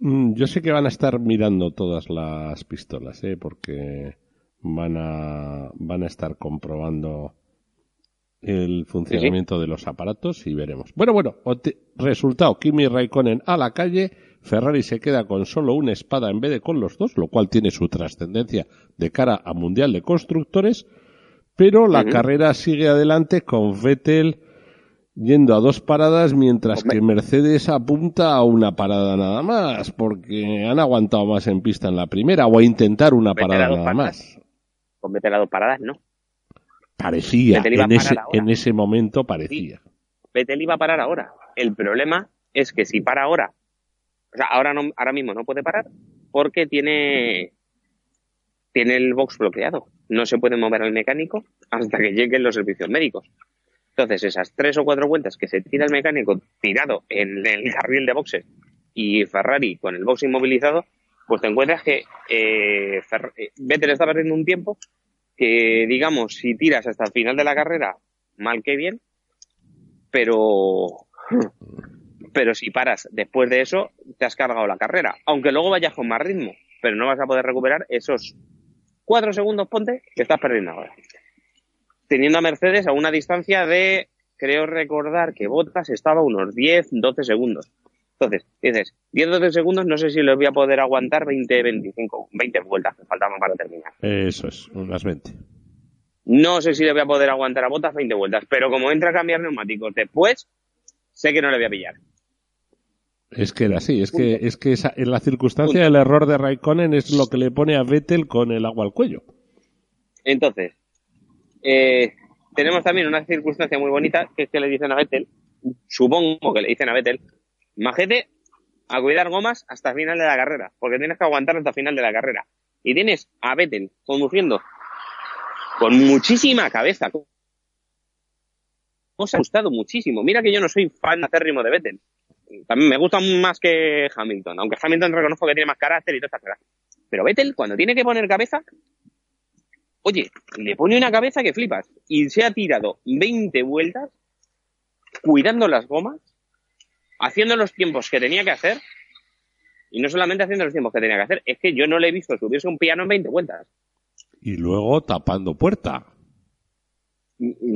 Mm, yo sé que van a estar mirando todas las pistolas, ¿eh? porque van a, van a estar comprobando el funcionamiento de los aparatos y veremos. Bueno, bueno, resultado, Kimi Raikkonen a la calle, Ferrari se queda con solo una espada en vez de con los dos, lo cual tiene su trascendencia de cara a Mundial de Constructores, pero la carrera sigue adelante con Vettel yendo a dos paradas mientras que Mercedes apunta a una parada nada más porque han aguantado más en pista en la primera o a intentar una parada nada más. Con Vettel a dos paradas no. Parecía, en ese, en ese momento parecía. Vettel iba a parar ahora. El problema es que si para ahora, o sea, ahora, no, ahora mismo no puede parar porque tiene tiene el box bloqueado. No se puede mover al mecánico hasta que lleguen los servicios médicos. Entonces, esas tres o cuatro vueltas que se tira el mecánico tirado en el carril de boxes y Ferrari con el box inmovilizado, pues te encuentras que eh, eh, Vettel está perdiendo un tiempo que, digamos, si tiras hasta el final de la carrera, mal que bien, pero, pero si paras después de eso, te has cargado la carrera, aunque luego vayas con más ritmo, pero no vas a poder recuperar esos cuatro segundos, ponte, que estás perdiendo ahora. Teniendo a Mercedes a una distancia de, creo recordar que Bottas estaba unos 10, 12 segundos. Entonces, dices, 10, 12 segundos, no sé si los voy a poder aguantar 20, 25, 20 vueltas que faltaban para terminar. Eso es, unas 20. No sé si le voy a poder aguantar a botas 20 vueltas, pero como entra a cambiar neumáticos después, sé que no le voy a pillar. Es que era así, es que, es que esa, en la circunstancia del error de Raikkonen es lo que le pone a Vettel con el agua al cuello. Entonces, eh, tenemos también una circunstancia muy bonita, que es que le dicen a Vettel, supongo que le dicen a Vettel, majete a cuidar gomas hasta el final de la carrera, porque tienes que aguantar hasta el final de la carrera. Y tienes a Vettel conduciendo con muchísima cabeza. Os ha gustado muchísimo. Mira que yo no soy fan acérrimo de Vettel. También me gusta más que Hamilton, aunque Hamilton reconozco que tiene más carácter y todas estas cosas. Pero Vettel, cuando tiene que poner cabeza, oye, le pone una cabeza que flipas. Y se ha tirado 20 vueltas cuidando las gomas, haciendo los tiempos que tenía que hacer. Y no solamente haciendo los tiempos que tenía que hacer, es que yo no le he visto subirse un piano en 20 vueltas. Y luego tapando puerta.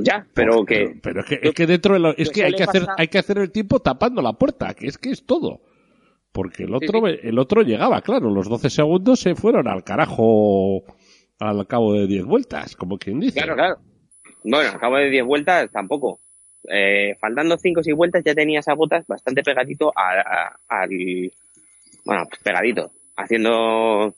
Ya, pero que. Pero es que, es que dentro de lo- es que hay que hacer, hay que hacer el tiempo tapando la puerta, que es que es todo. Porque el otro, sí. el otro llegaba, claro, los 12 segundos se fueron al carajo al cabo de 10 vueltas, como quien dice. Claro, claro. Bueno, al cabo de 10 vueltas tampoco. Eh, faltando 5 o 6 vueltas ya tenías a botas bastante pegadito a- a- al. Bueno, pues pegadito. Haciendo.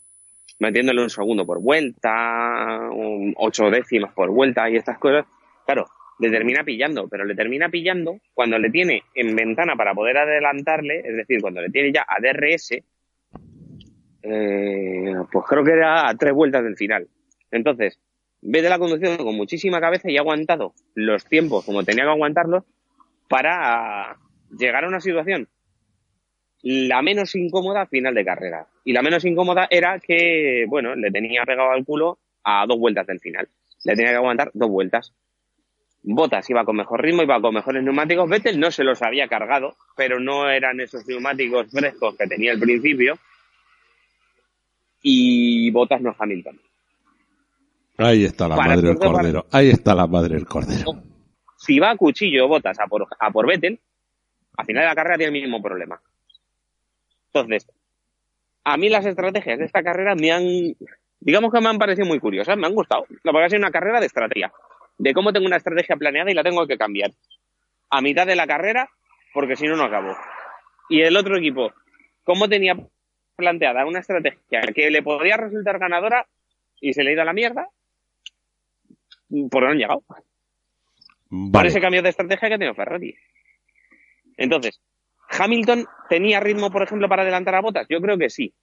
Metiéndole un segundo por vuelta, un ocho décimas por vuelta y estas cosas. Claro, le termina pillando, pero le termina pillando cuando le tiene en ventana para poder adelantarle, es decir, cuando le tiene ya a DRS, eh, pues creo que era a tres vueltas del final. Entonces, ve de la conducción con muchísima cabeza y ha aguantado los tiempos como tenía que aguantarlos para llegar a una situación la menos incómoda final de carrera. Y la menos incómoda era que, bueno, le tenía pegado al culo a dos vueltas del final. Le tenía que aguantar dos vueltas. Botas iba con mejor ritmo, iba con mejores neumáticos. Vettel no se los había cargado, pero no eran esos neumáticos frescos que tenía al principio. Y Botas no Hamilton. Ahí está la Para madre del cordero. Ahí está la madre del cordero. Si va a cuchillo Botas a por, a por Vettel, al final de la carrera tiene el mismo problema. Entonces, a mí las estrategias de esta carrera me han, digamos que me han parecido muy curiosas, me han gustado. Lo que ha sido una carrera de estrategia, de cómo tengo una estrategia planeada y la tengo que cambiar. A mitad de la carrera, porque si no, no acabo. Y el otro equipo, cómo tenía planteada una estrategia que le podría resultar ganadora y se le ha ido a la mierda, porque no han llegado por Vale. ese cambio de estrategia que ha tenido Ferrari. Entonces, ¿Hamilton tenía ritmo, por ejemplo, para adelantar a Botas? Yo creo que sí.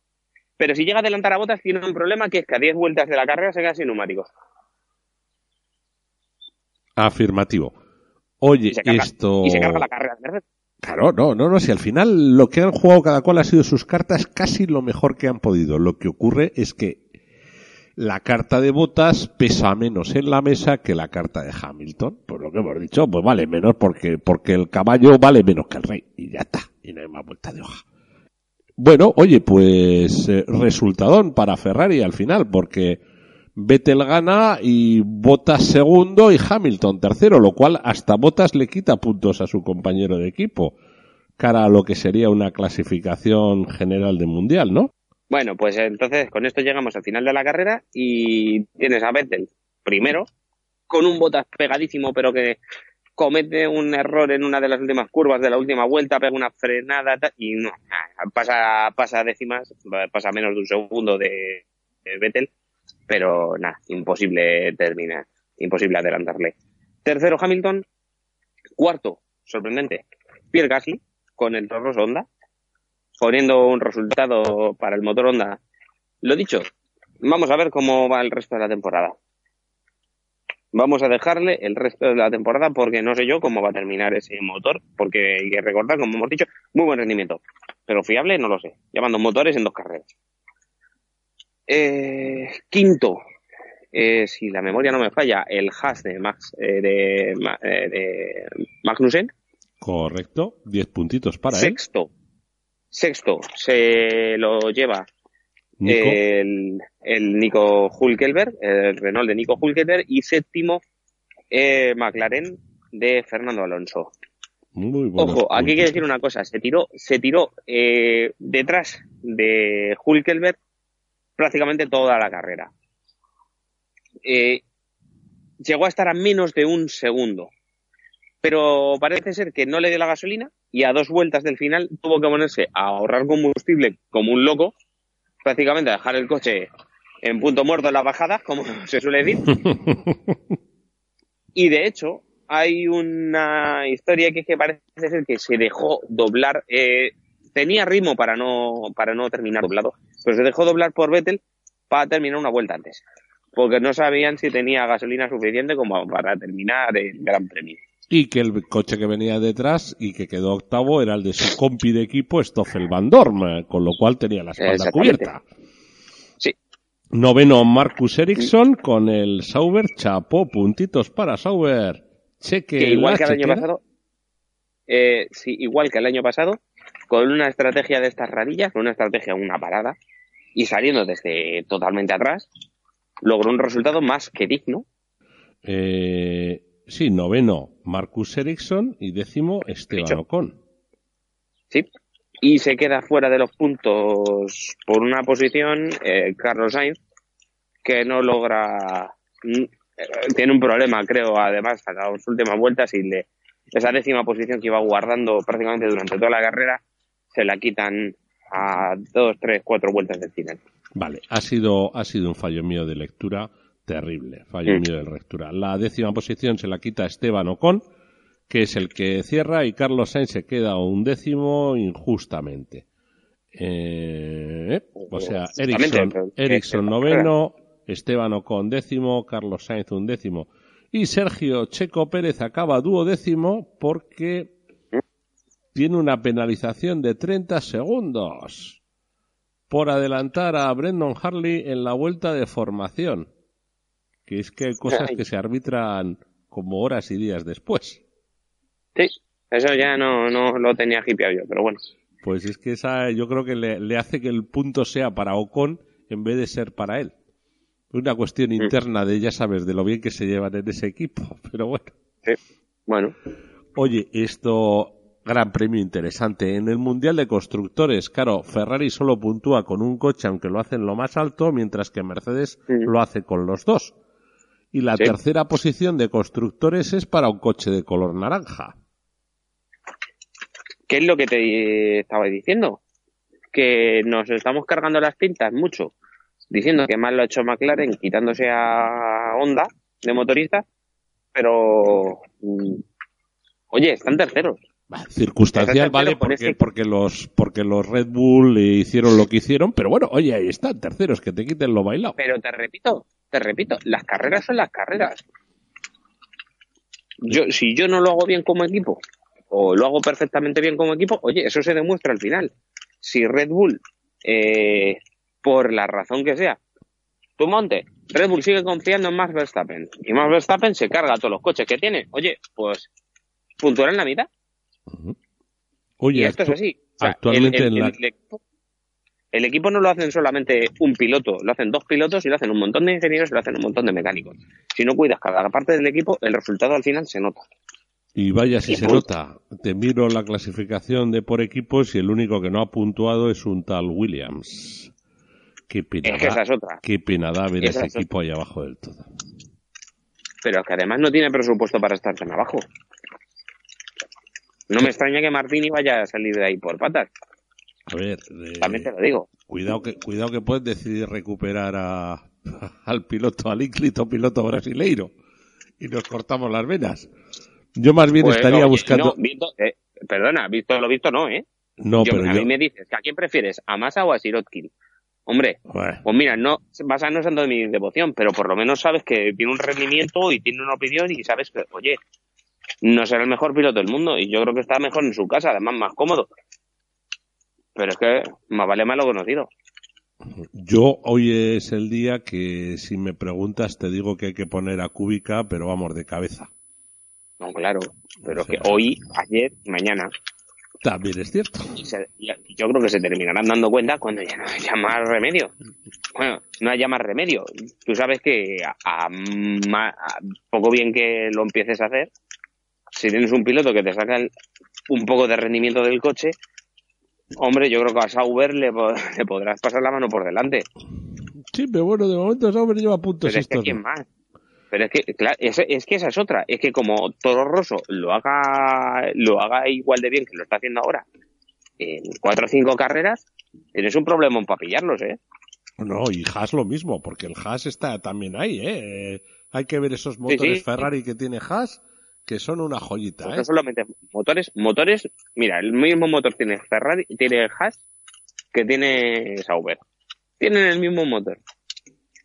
Pero si llega a adelantar a Botas, tiene un problema que es que a 10 vueltas de la carrera se queda sin neumáticos. Afirmativo. Oye, Y se carga, esto. y se carga la carrera. ¿verdad? Claro, no, no, no. Si al final lo que han jugado cada cual ha sido sus cartas casi lo mejor que han podido. Lo que ocurre es que la carta de botas pesa menos en la mesa que la carta de Hamilton. Por lo que hemos dicho, pues vale menos porque, porque el caballo vale menos que el rey. Y ya está. Y no hay más vuelta de hoja. Bueno, oye, pues eh, resultadón para Ferrari al final, porque Vettel gana y Bottas segundo y Hamilton tercero, lo cual hasta Bottas le quita puntos a su compañero de equipo, cara a lo que sería una clasificación general de mundial, ¿no? Bueno, pues entonces con esto llegamos al final de la carrera y tienes a Vettel primero, con un Botas pegadísimo, pero que comete un error en una de las últimas curvas de la última vuelta, pega una frenada y no, pasa, pasa décimas, pasa menos de un segundo de, de Vettel, pero nada, imposible terminar, imposible adelantarle. Tercero Hamilton, cuarto, sorprendente, Pierre Gasly con el Torros Honda, poniendo un resultado para el motor Honda. Lo dicho, vamos a ver cómo va el resto de la temporada. Vamos a dejarle el resto de la temporada porque no sé yo cómo va a terminar ese motor, porque hay que recordar, como hemos dicho, muy buen rendimiento. Pero fiable no lo sé. Llevan dos motores en dos carreras. Eh, quinto, eh, si la memoria no me falla, el Haas de, Max, eh, de, eh, de Magnussen. Correcto, 10 puntitos para él. Sexto, sexto. Se lo lleva Nico, el, el Nico Hulkenberg, el Renault de Nico Hulkenberg, y séptimo, McLaren de Fernando Alonso. muy Ojo, aquí hay que decir una cosa, se tiró, se tiró eh, detrás de Hulkenberg prácticamente toda la carrera. Eh, llegó a estar a menos de un segundo. Pero parece ser que no le dio la gasolina y a dos vueltas del final tuvo que ponerse a ahorrar combustible como un loco, prácticamente a dejar el coche en punto muerto en la bajada, como se suele decir. y de hecho, hay una historia que, que parece ser que se dejó doblar, eh, tenía ritmo para no, para no terminar doblado, pero se dejó doblar por Vettel para terminar una vuelta antes, porque no sabían si tenía gasolina suficiente como para terminar el Gran Premio. Y que el coche que venía detrás y que quedó octavo era el de su compi de equipo, Stoffel Van Dorn, con lo cual tenía la espalda cubierta. Sí. Noveno Marcus Ericsson con el Sauber, chapó puntitos para Sauber. Cheque que igual que el año pasado, eh, sí, igual que el año pasado, con una estrategia de estas rarillas, con una estrategia, una parada, y saliendo desde totalmente atrás, logró un resultado más que digno. Eh, sí, noveno Marcus Ericsson y décimo Esteban Dicho. Ocon. Sí. Y se queda fuera de los puntos por una posición eh, Carlos Sainz, que no logra. mm, eh, Tiene un problema, creo, además, a las últimas vueltas y le, esa décima posición que iba guardando prácticamente durante toda la carrera se la quitan a dos, tres, cuatro vueltas del final. Vale, ha sido, ha sido un fallo mío de lectura terrible, fallo Mm. mío de lectura. La décima posición se la quita Esteban Ocon, que es el que cierra, y Carlos Sainz se queda un décimo injustamente. Eh, o sea, Ericsson, Ericsson noveno, Esteban Ocon décimo, Carlos Sainz un décimo. Y Sergio Checo Pérez acaba duodécimo porque tiene una penalización de 30 segundos por adelantar a Brendan Harley en la vuelta de formación. Que es que hay cosas que se arbitran como horas y días después. Sí, eso ya no, no lo tenía hipeado yo, pero bueno. Pues es que esa yo creo que le, le hace que el punto sea para Ocon en vez de ser para él. Una cuestión interna de, ya sabes, de lo bien que se llevan en ese equipo. Pero bueno. Sí. Bueno, Oye, esto, gran premio interesante. En el Mundial de Constructores, claro, Ferrari solo puntúa con un coche, aunque lo hace en lo más alto, mientras que Mercedes lo hace con los dos. Y la Sí. tercera posición de constructores es para un coche de color naranja. ¿qué es lo que te estaba diciendo? Que nos estamos cargando las tintas mucho, diciendo que mal lo ha hecho McLaren, quitándose a Honda de motorista, pero mm, oye, están terceros. Circunstancial, vale, porque, ese- porque los, porque los Red Bull hicieron lo que hicieron, pero bueno, oye, ahí están, terceros, que te quiten lo bailado. Pero te repito, te repito, las carreras son las carreras. Yo, si yo no lo hago bien como equipo, o lo hago perfectamente bien como equipo, oye, eso se demuestra al final. Si Red Bull, eh, por la razón que sea, tú monte, Red Bull sigue confiando en Max Verstappen, y Max Verstappen se carga todos los coches que tiene, oye, pues puntuará en la mitad. Oye, y esto es así. O sea, actualmente el, el- en la- el equipo, el equipo no lo hacen solamente un piloto, lo hacen dos pilotos y lo hacen un montón de ingenieros y lo hacen un montón de mecánicos. Si no cuidas cada parte del equipo, el resultado al final se nota. Y vaya si Y se punto. nota. Te miro la clasificación de por equipos y el único que no ha puntuado es un tal Williams. Qué pena, Es que esa da, es otra. qué pena da ver ese es equipo ahí abajo del todo. Pero es que además no tiene presupuesto para estar tan abajo. No me extraña que Martini vaya a salir de ahí por patas. A ver, eh, También te lo digo. cuidado que cuidado que puedes decidir recuperar a, al piloto, al ínclito piloto brasileiro y nos cortamos las venas. Yo más bien Pues, estaría buscando. no, visto- eh, perdona, visto lo visto no, ¿eh? No, Yo- pero a yo. mí me dices a quién prefieres, a Massa o a Sirotkin. Hombre, Bueno, Pues mira, no Massa no es santo de mi devoción, pero por lo menos sabes que tiene un rendimiento y tiene una opinión y sabes que, oye, no será el mejor piloto del mundo y yo creo que está mejor en su casa, además más cómodo. Pero es que más vale malo conocido. Yo hoy es el día que si me preguntas te digo que hay que poner a Cúbica, pero vamos de cabeza. No, claro, pero es que hoy, ayer, mañana, También es cierto. se- yo creo que se terminarán dando cuenta cuando ya no haya más remedio. Bueno, no haya más remedio. Tú sabes que a, a poco bien que lo empieces a hacer, si tienes un piloto que te saca el- un poco de rendimiento del coche, hombre, yo creo que a Sauber le, po- le podrás pasar la mano por delante. Sí, pero bueno, de momento Sauber lleva puntos Pero es que. ¿quién más? Pero es que, claro, es, es que esa es otra. Es que como Toro Rosso lo haga, lo haga igual de bien que lo está haciendo ahora, en cuatro o cinco carreras, tienes un problema para pillarlos, ¿eh? No, y Haas lo mismo, porque el Haas está también ahí, ¿eh? Hay que ver esos motores sí. Ferrari que tiene Haas, que son una joyita, Pues ¿eh? no solamente motores, motores, mira, el mismo motor tiene Ferrari, tiene Haas que tiene Sauber. Tienen el mismo motor.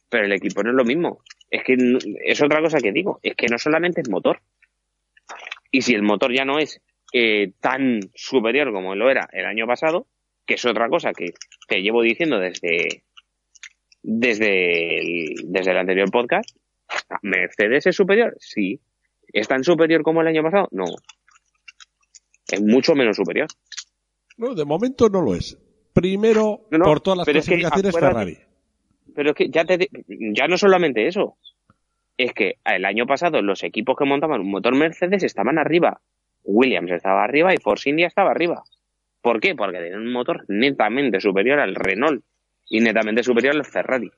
Pero el equipo no es lo mismo. Es que es otra cosa que digo, es que no solamente es motor. Y si el motor ya no es eh, tan superior como lo era el año pasado, que es otra cosa que, que llevo diciendo desde desde el, desde el anterior podcast, ¿Mercedes es superior? Sí. ¿Es tan superior como el año pasado? No. Es mucho menos superior. No, de momento no lo es. Primero, No, no, por todas las pero es que clasificaciones, Ferrari. Pero es que ya, te, ya no solamente eso. Es que el año pasado los equipos que montaban un motor Mercedes estaban arriba. Williams estaba arriba y Force India estaba arriba. ¿Por qué? Porque tenían un motor netamente superior al Renault y netamente superior al Ferrari.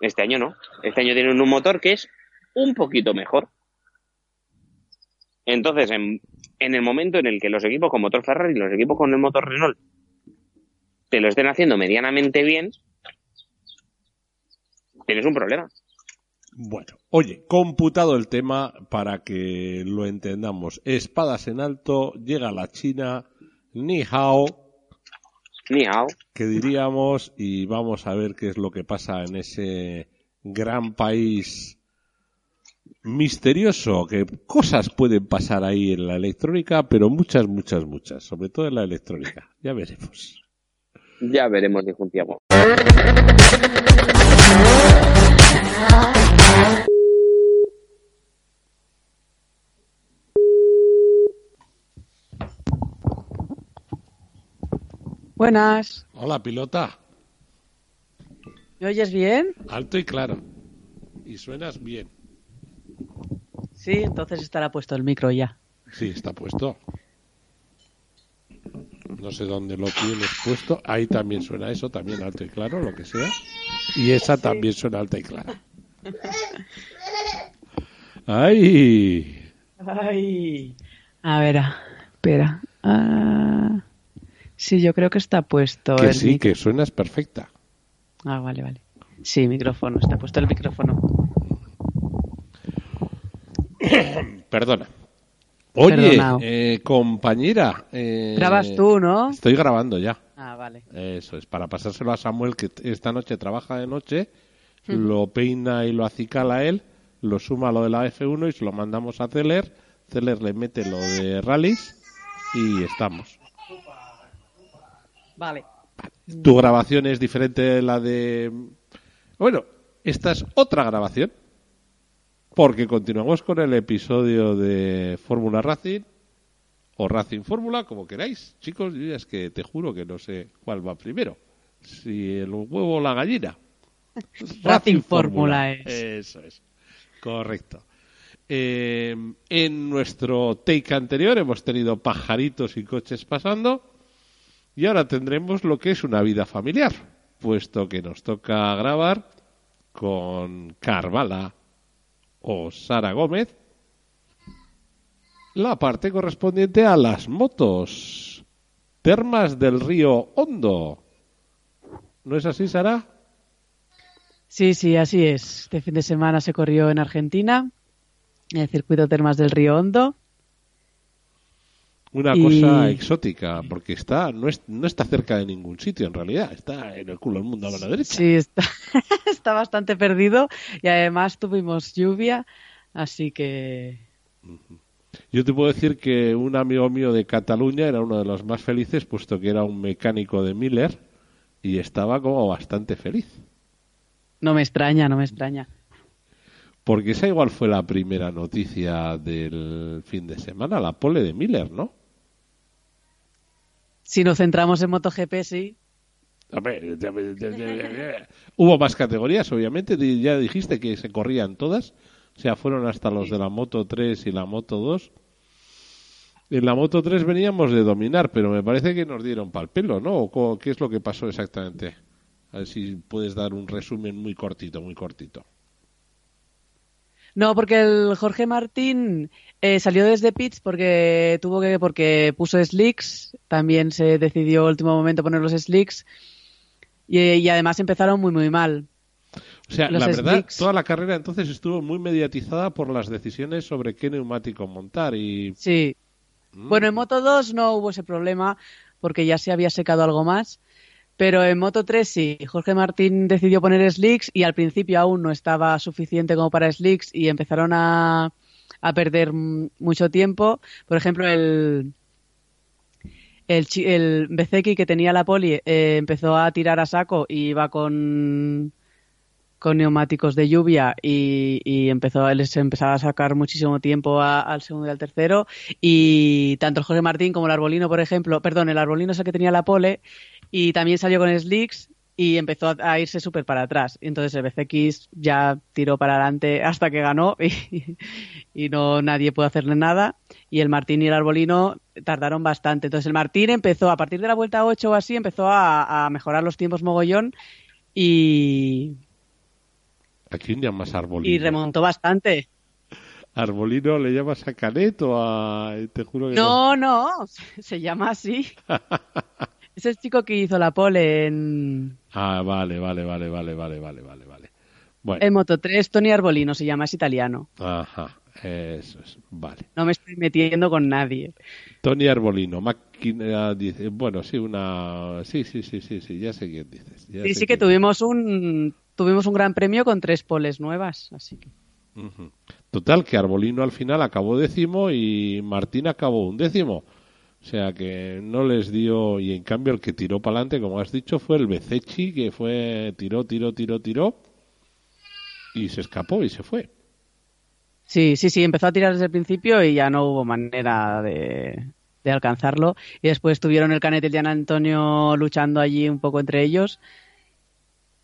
Este año no. Este año tienen un motor que es un poquito mejor. Entonces, en, en el momento en el que los equipos con motor Ferrari y los equipos con el motor Renault te lo estén haciendo medianamente bien, tienes un problema. Bueno, oye, computado el tema para que lo entendamos. Espadas en alto, llega la China, ni hao, Ni hao. que diríamos, y vamos a ver qué es lo que pasa en ese gran país misterioso, que cosas pueden pasar ahí en la electrónica, pero muchas, muchas, muchas, sobre todo en la electrónica. Ya veremos. Ya veremos de Juntiago. Buenas. Hola, pilota. ¿Me oyes bien? Alto y claro. Y suenas bien. Sí, entonces estará puesto el micro ya. Sí, está puesto. No sé dónde lo tienes puesto. Ahí también suena eso, también alto y claro, lo que sea. Y esa también suena alta y clara. ¡Ay! Ay. A ver, espera. Ah, sí, yo creo que está puesto Que el sí, micro. que suenas perfecta. Ah, vale, vale. Sí, micrófono, está puesto el micrófono. Perdona. Oye, eh, compañera. eh, Grabas tú, ¿no? Estoy grabando ya. Ah, vale. Eso es, para pasárselo a Samuel, que esta noche trabaja de noche, lo peina y lo acicala él, lo suma a lo de la F1 y se lo mandamos a Celer. Celer le mete lo de rallies y estamos. Vale. Tu grabación es diferente de la de... Bueno, esta es otra grabación. Porque continuamos con el episodio de Fórmula Racing o Racing Fórmula, como queráis. Chicos, yo es que te juro que no sé cuál va primero. Si el huevo o la gallina. Racing Fórmula es. Eso es. Correcto. Eh, en nuestro take anterior hemos tenido pajaritos y coches pasando. Y ahora tendremos lo que es una vida familiar, puesto que nos toca grabar con Carvala o Sara Gómez la parte correspondiente a las motos. Termas del río Hondo. ¿No es así, Sara? Sí, sí, así es. Este fin de semana se corrió en Argentina, en el circuito Termas del Río Hondo. Una Y- cosa exótica, porque está no, es- no está cerca de ningún sitio en realidad, está en el culo del mundo a la derecha. Sí, está, está bastante perdido y además tuvimos lluvia, así que Yo te puedo decir que un amigo mío de Cataluña era uno de los más felices, puesto que era un mecánico de Miller y estaba como bastante feliz. no me extraña, no me extraña. Porque esa igual fue la primera noticia del fin de semana, la pole de Miller, ¿no? Si nos centramos en MotoGP, sí. Hombre, Hubo más categorías, obviamente. Ya dijiste que se corrían todas. O sea, fueron hasta los de la Moto 3 y la Moto 2. En la Moto 3 veníamos de dominar, pero me parece que nos dieron pal pelo, ¿no? ¿O co- ¿Qué es lo que pasó exactamente? A ver si puedes dar un resumen muy cortito, muy cortito. No, porque el Jorge Martín eh, salió desde pits porque tuvo que porque puso slicks, también se decidió último momento poner los slicks y, y además empezaron muy muy mal. O sea, Los la verdad, slicks. toda la carrera entonces estuvo muy mediatizada por las decisiones sobre qué neumático montar y Sí. Mm. Bueno, en Moto 2 no hubo ese problema porque ya se había secado algo más. Pero en Moto 3 sí, Jorge Martín decidió poner slicks y al principio aún no estaba suficiente como para slicks y empezaron a, a perder mucho tiempo. Por ejemplo, el, el, el Bezeki que tenía la poli eh, empezó a tirar a saco y iba con, con neumáticos de lluvia y, y empezó les empezaba a sacar muchísimo tiempo al segundo y al tercero y tanto el Jorge Martín como el Arbolino por ejemplo perdón el Arbolino es el que tenía la pole y también salió con slicks y empezó a, a irse súper para atrás entonces el BCX ya tiró para adelante hasta que ganó y, y no nadie pudo hacerle nada y el Martín y el Arbolino tardaron bastante entonces el Martín empezó a partir de la vuelta 8 o así empezó a, a mejorar los tiempos mogollón y, ¿A quién llamas Arbolino? y remontó bastante. ¿Arbolino le llamas a Canet o a...? Te juro que No, no, se llama así. Es el chico que hizo la pole en, Ah, vale, vale, vale, vale, vale, vale, vale, vale. Bueno, en Moto 3, Tony Arbolino se llama, es italiano. ajá, eso es, vale. No me estoy metiendo con nadie. Tony Arbolino, máquina, dice, bueno, sí, una, sí, sí, sí, sí, sí, ya sé quién dices. ya Sí, sé sí que tuvimos un tuvimos un gran premio con tres poles nuevas, así que. Total, que Arbolino al final acabó décimo y Martín acabó un décimo. O sea que no les dio, y en cambio el que tiró para adelante, como has dicho, fue el Becechi, que fue, tiró, tiró, tiró, tiró, y se escapó y se fue. sí, sí, sí, empezó a tirar desde el principio y ya no hubo manera de, de alcanzarlo. Y después tuvieron el Canet y el Gian Antonio luchando allí un poco entre ellos.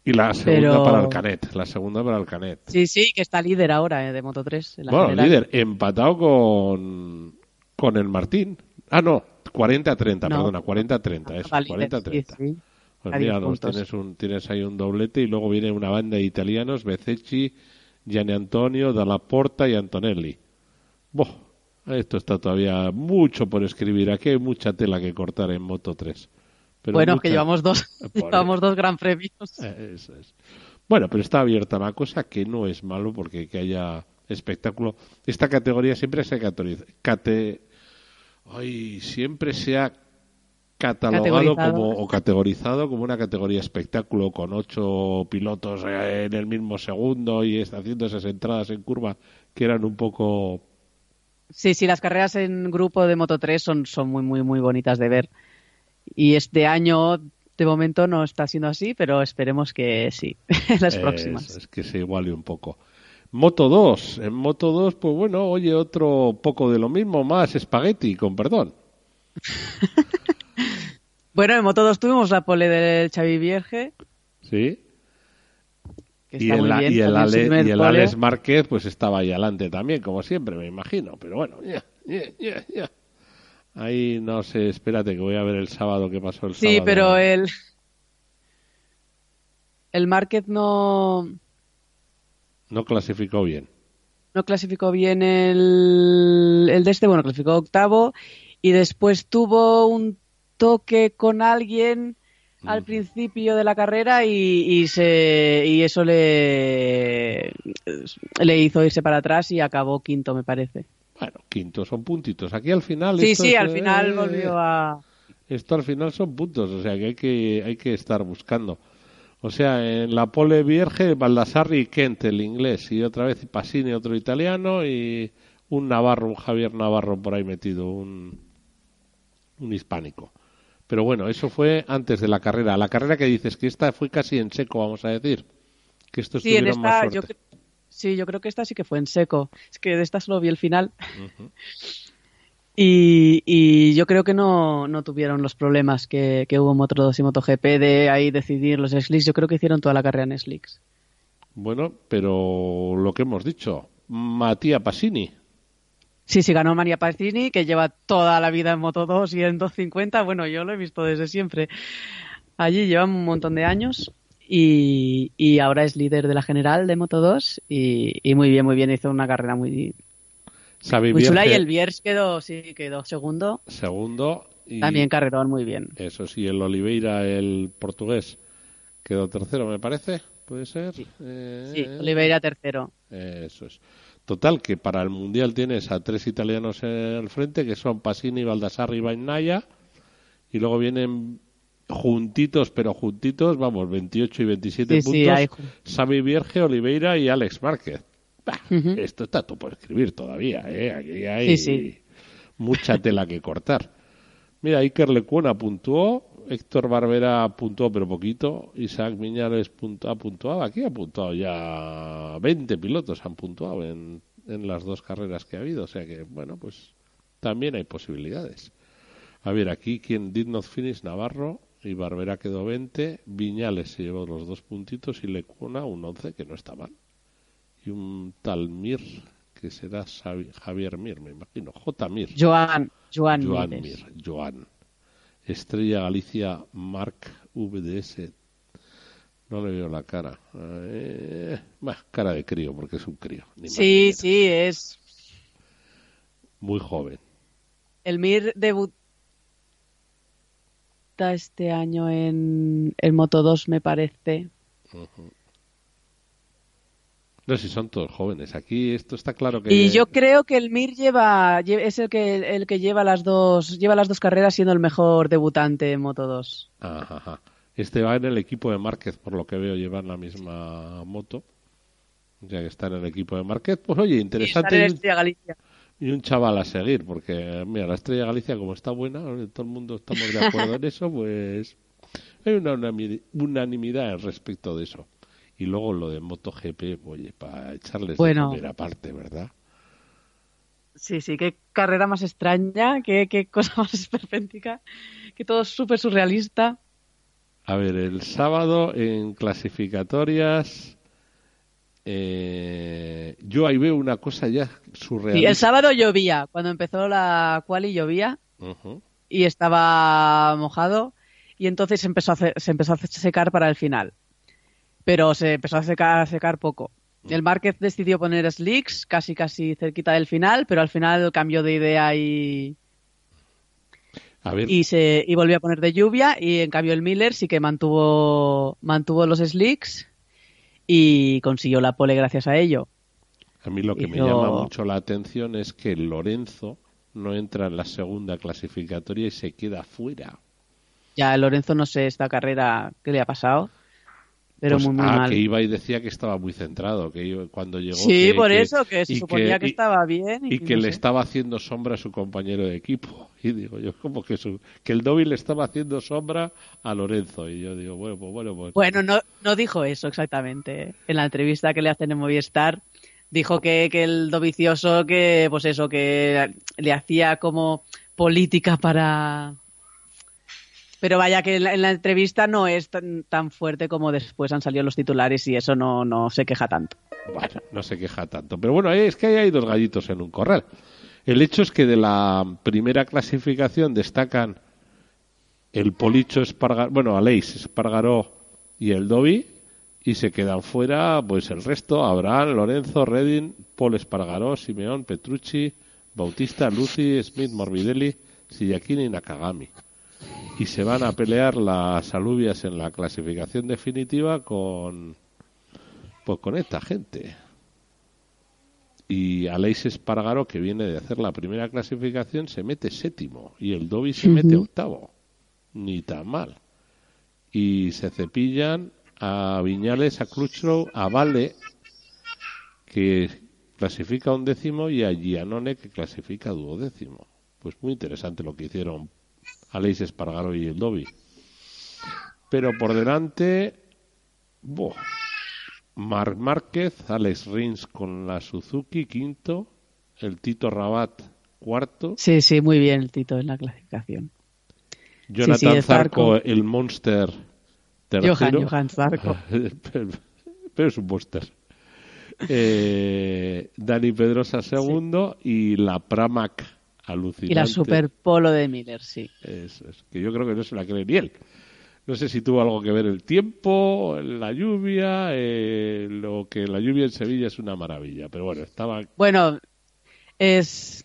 Y la segunda Pero- para el Canet, la segunda para el Canet. Sí, sí, que está líder ahora eh, de Moto 3. en la Bueno, general. líder, empatado con, con el Martín. Ah, no, 40-30, No. perdona, 40-30, eso, Estaba líder, 40-30. sí, sí. Pues mira, puntos. tienes, un, tienes ahí un doblete y luego viene una banda de italianos, Bececchi, Gianni Antonio, Dalla Porta y Antonelli. Boh, esto está todavía mucho por escribir. Aquí hay mucha tela que cortar en Moto 3. Pero bueno, mucha- que llevamos dos, llevamos dos gran premios. Eh, Eso es. Bueno, pero está abierta la cosa, que no es malo porque que haya espectáculo. Esta categoría siempre se categoriza, cate, ay, siempre se ha catalogado como o categorizado como una categoría espectáculo con ocho pilotos eh, en el mismo segundo y haciendo esas entradas en curva que eran un poco Sí, sí, las carreras en grupo de Moto 3 son, son muy, muy, muy bonitas de ver. Y este año, de momento, no está siendo así, pero esperemos que sí, las próximas. es que se iguale un poco. Moto 2. En Moto 2, pues bueno, oye, otro poco de lo mismo, más espagueti, con perdón. Bueno, en Moto 2 tuvimos la pole del Xavi Vierge, Sí. Y el, bien. y Ale- y el. Alex Márquez, pues estaba ahí adelante también, como siempre, me imagino. Pero bueno, ya, ya, ya, ya. Ahí no sé, espérate que voy a ver el sábado qué pasó el Sí, sábado. pero el, el Márquez no, No clasificó bien. no clasificó bien el, el de este, bueno, clasificó octavo y después tuvo un toque con alguien al principio de la carrera y, y se y eso le le hizo irse para atrás y acabó quinto me parece Bueno, quinto, son puntitos. Aquí al final. sí sí es, al final eh, volvió a Esto al final son puntos, o sea que hay que, hay que estar buscando. O sea, en la pole Vierge, Baldassarri y Kent, el inglés, y otra vez Pasini, otro italiano, y un Navarro, un Javier Navarro por ahí metido, un, un hispánico. Pero bueno, eso fue antes de la carrera. La carrera que dices que esta fue casi en seco, vamos a decir. Que estos sí tuvieron más esta yo suerte. sí yo creo que esta sí que fue en seco es que de esta solo vi el final y, y yo creo que no, no tuvieron los problemas que, que hubo en Moto 2 y MotoGP de ahí decidir los slicks. Yo creo que hicieron toda la carrera en slicks. Bueno, pero lo que hemos dicho, Matías Pasini. Sí, sí, ganó María Pacini, que lleva toda la vida en Moto 2 y en 250. Bueno, yo lo he visto desde siempre. Allí llevan un montón de años. y, y ahora es líder de la general de Moto 2 y, y muy bien, muy bien, hizo una carrera muy, Xavi muy chula y Vierge, el Biers quedó, sí, quedó segundo, segundo. Y también carrerón muy bien. Eso sí, el Oliveira, el portugués, quedó tercero, me parece. ¿Puede ser? Eh, Sí, Oliveira tercero. Eso es. Total, que para el Mundial tienes a tres italianos al frente, que son Pasini, Baldassarri y Bagnaya, y luego vienen juntitos, pero juntitos, vamos, 28 y 27 Sí, sí, puntos, hay Vierge, Oliveira y Alex Márquez. Bah. Esto está todo por escribir todavía, ¿eh? Aquí hay Sí, sí. mucha tela que cortar. Mira, Iker Lecuona puntuó, Héctor Barbera puntuó pero poquito, Isaac Miñales puntu- ha puntuado, aquí ha puntuado ya 20 pilotos han puntuado en, en las dos carreras que ha habido, o sea que, bueno, pues también hay posibilidades. A ver, aquí quien did not finish Navarro y Barbera quedó 20, Viñales se llevó los dos puntitos y Lecuona un 11, que no está mal. Un tal Mir, que será Javier Mir, me imagino, J. Mir. Joan, Joan, Joan. Mir, Joan. Estrella Galicia Mark VDS. No le veo la cara. Eh, bah, cara de crío, porque es un crío. ni más Sí, sí, es Muy joven. el Mir debuta este año en, en Moto 2, me parece. No si son todos jóvenes. Aquí esto está claro que. Y yo creo que el Mir lleva, lle- es el que, el que lleva las dos, lleva las dos carreras siendo el mejor debutante en Moto 2. Ajá, ajá. Este va en el equipo de Márquez, por lo que veo, llevan la misma moto. Ya que está en el equipo de Márquez. Pues oye, interesante. en y un- Estrella Galicia. y un chaval a seguir, porque mira, la Estrella Galicia como está buena, todo el mundo estamos de acuerdo en eso, pues hay una unanimidad al respecto de eso. Y luego lo de MotoGP, oye, para echarles Bueno. de primera parte, ¿verdad? Sí, sí, qué carrera más extraña, qué, qué cosa más esperpéntica, que todo es súper surrealista. A ver, el sábado en clasificatorias, eh, yo ahí veo una cosa ya Sí, el sábado llovía, cuando empezó la quali llovía y estaba mojado y entonces empezó a hacer- se empezó a secar para el final. Pero se empezó a secar, a secar poco. El Márquez decidió poner slicks casi casi cerquita del final, pero al final cambió de idea y, A ver, y se y volvió a poner de lluvia y en cambio el Miller sí que mantuvo mantuvo los slicks y consiguió la pole gracias a ello. A mí lo que me llama mucho la atención es que Lorenzo no entra en la segunda clasificatoria y se queda fuera. Ya Lorenzo no sé esta carrera qué le ha pasado, pero Pues, muy muy ah, mal. que iba y decía que estaba muy centrado, que iba- cuando llegó... Sí, que- por que- eso, que se suponía que, estaba bien. Y, Y que no le sé. estaba haciendo sombra a su compañero de equipo. Y digo yo, como que, su, que el Dobby le estaba haciendo sombra a Lorenzo. Y yo digo, bueno, pues bueno, pues... Bueno, no, no dijo eso exactamente. En la entrevista que le hacen en Movistar, dijo que, que el dovicioso, que pues eso, que le hacía como política para... Pero vaya que en la, en la entrevista no es tan, tan fuerte como después han salido los titulares y eso no, no se queja tanto. Bueno, no se queja tanto. Pero bueno, es que ahí hay dos gallitos en un corral. El hecho es que de la primera clasificación destacan el Policho Espargaró, bueno, Aleix Espargaró y el Dobby, y se quedan fuera pues el resto, Abraham, Lorenzo, Redin, Paul Espargaró, Simeón, Petrucci, Bautista, Lucy, Smith, Morbidelli, Sillaquini y Nakagami. Y se van a pelear las alubias en la clasificación definitiva con pues con esta gente. Y Aleix Espargaró, que viene de hacer la primera clasificación, se mete séptimo. Y el Dobby se mete octavo. Ni tan mal. Y se cepillan a Viñales, a Crutchlow, a Vale, que clasifica un décimo, y a Gianone, que clasifica duodécimo. Pues muy interesante lo que hicieron Aleix Espargaró y el Dobby. Pero por delante, buah, Marc Márquez, Alex Rins con la Suzuki, quinto, el Tito Rabat, cuarto, Sí, sí, muy bien el Tito en la clasificación. Jonathan sí, Zarco, el Monster, tercero. Johan, Johan Zarco. pero, pero es un Monster. Eh, Dani Pedrosa, segundo, y la Pramac, alucinante. Y la Super Polo de Miller, sí. Eso es, que yo creo que no se la cree ni él. No sé si tuvo algo que ver el tiempo, la lluvia, eh, lo que la lluvia en Sevilla es una maravilla, pero bueno, estaba... Bueno, es,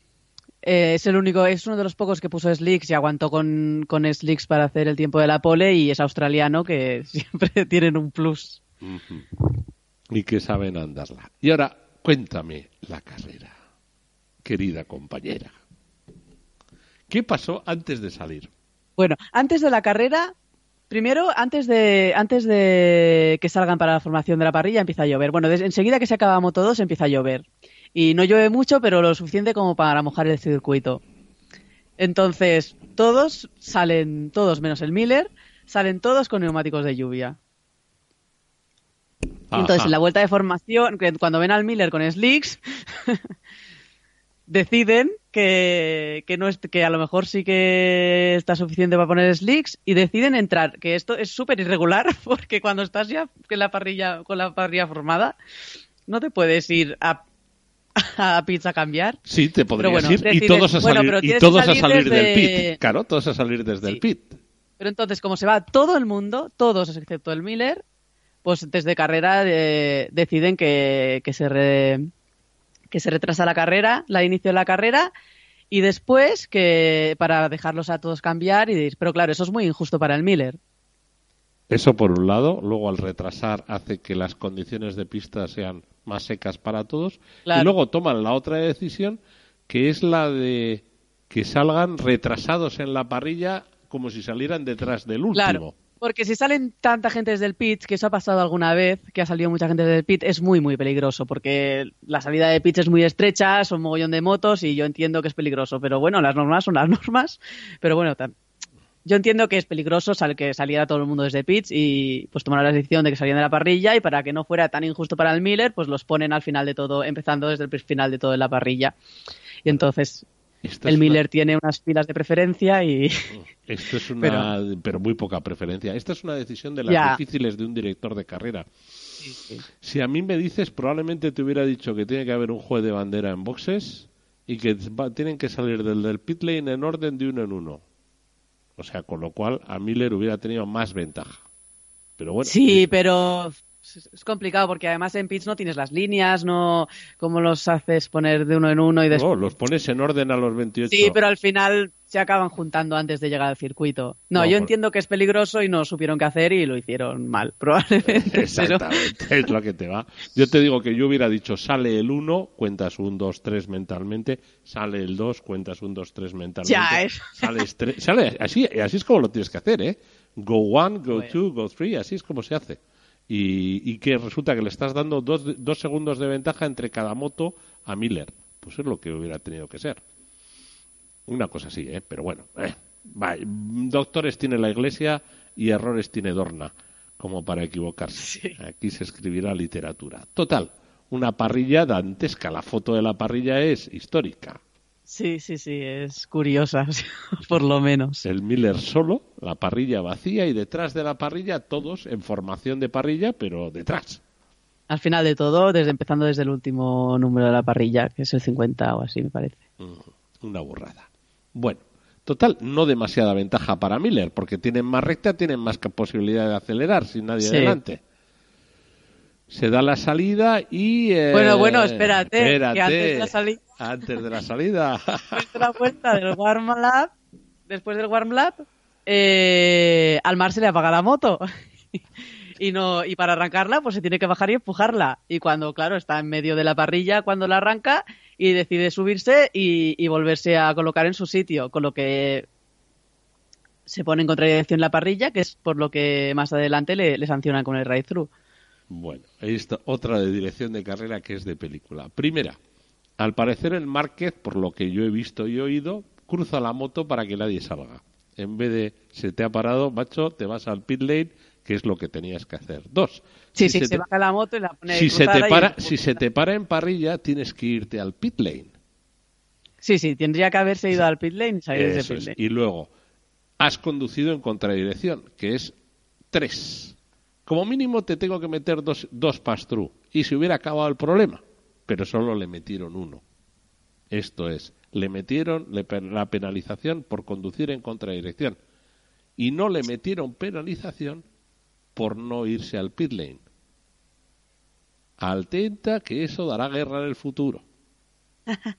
eh, es el único, es uno de los pocos que puso Slicks y aguantó con, con Slicks para hacer el tiempo de la pole y es australiano que siempre tienen un plus. Y que saben andarla. Y ahora, cuéntame la carrera, querida compañera. ¿Qué pasó antes de salir? Bueno, antes de la carrera, primero, antes de, antes de que salgan para la formación de la parrilla, empieza a llover. Bueno, enseguida que se acaba Moto 2 empieza a llover. Y no llueve mucho, pero lo suficiente como para mojar el circuito. Entonces, todos salen, todos menos el Miller, salen todos con neumáticos de lluvia. Entonces, en la vuelta de formación, cuando ven al Miller con slicks, deciden que, no es, que a lo mejor sí que está suficiente para poner slicks y deciden entrar. Que esto es súper irregular porque cuando estás ya con la parrilla, con la parrilla formada, no te puedes ir a a pizza a cambiar. Sí, te podrías ir y todos a salir, y todos a salir del pit. Claro, todos a salir desde el pit. Pero entonces, como se va todo el mundo, todos excepto el Miller, pues desde carrera eh, deciden que, que se que se retrasa la carrera, la inicio de la carrera, y después que para dejarlos a todos cambiar y pero claro, eso es muy injusto para el Miller. Eso por un lado, luego al retrasar hace que las condiciones de pista sean más secas para todos y luego toman la otra decisión que es la de que salgan retrasados en la parrilla como si salieran detrás del último. Claro, porque si salen tanta gente desde el pit, que eso ha pasado alguna vez, que ha salido mucha gente desde el pit, es muy, muy peligroso, porque la salida de pits es muy estrecha, son mogollón de motos y yo entiendo que es peligroso, pero bueno, las normas son las normas, pero bueno, yo entiendo que es peligroso que saliera todo el mundo desde pits y pues tomar la decisión de que salieran de la parrilla y para que no fuera tan injusto para el Miller, pues los ponen al final de todo, empezando desde el final de todo en la parrilla. Y entonces el Miller tiene unas filas de preferencia y... Esto es una... pero... muy poca preferencia. Esta es una decisión de las difíciles de un director de carrera. Si a mí me dices, probablemente te hubiera dicho que tiene que haber un juez de bandera en boxes y que tienen que salir del, del pit lane en orden de uno en uno. O sea, con lo cual a Miller hubiera tenido más ventaja. Pero bueno. Sí, pero es complicado porque además en pits no tienes las líneas, no cómo los haces poner de uno en uno y después. No, los pones en orden a los 28. Sí, pero al final se acaban juntando antes de llegar al circuito. No, yo entiendo que es peligroso y no supieron qué hacer y lo hicieron mal, probablemente. Exactamente, es lo que te va. Yo te digo que yo hubiera dicho sale el 1, cuentas un 2, 3 mentalmente, sale el 2, cuentas un 2, 3 mentalmente. Ya es. Sale, así, así es como lo tienes que hacer, ¿eh? Go 1, go 2, go 3, así es como se hace y, que resulta que le estás dando dos, dos segundos de ventaja entre cada moto a Miller. Pues es lo que hubiera tenido que ser. Una cosa así, ¿eh? Pero bueno, eh, doctores tiene la iglesia y errores tiene Dorna, como para equivocarse. Aquí se escribirá literatura. Total, una parrilla dantesca. La foto de la parrilla es histórica. Sí, sí, sí, es curiosa, por lo menos. El Miller solo, la parrilla vacía y detrás de la parrilla todos en formación de parrilla, pero detrás. Al final de todo, desde empezando desde el último número de la parrilla, que es el 50 o así, me parece. Mm, una burrada. Bueno, total, no demasiada ventaja para Miller, porque tienen más recta, tienen más posibilidad de acelerar sin nadie delante se da la salida y... Eh, bueno, bueno, espérate, espérate, que antes de la salida... Antes de la salida. después de la vuelta del warm lap, después del warm eh, al mar se le apaga la moto. y no y para arrancarla pues se tiene que bajar y empujarla y cuando claro está en medio de la parrilla cuando la arranca y decide subirse y, volverse a colocar en su sitio con lo que se pone en contradicción la parrilla que es por lo que más adelante le, le sancionan con el ride through bueno, ahí está otra de dirección de carrera que es de película. Primera, al parecer el Márquez, por lo que yo he visto y oído, cruza la moto para que nadie salga. En vez de se te ha parado, macho, te vas al pit lane, que es lo que tenías que hacer. Dos. Sí, si sí, se, baja la moto y la pone si se te para, Si se te para en parrilla, tienes que irte al pit lane. Sí, sí, tendría que haberse ido al pit lane y salir de pit lane. Y luego, has conducido en contradirección, que es tres. Como mínimo te tengo que meter dos, dos pass-through. Y se hubiera acabado el problema. Pero solo le metieron uno. Esto es, le metieron la penalización por conducir en contradirección. y no le metieron penalización por no irse al pit lane. Altenta que eso dará guerra en el futuro.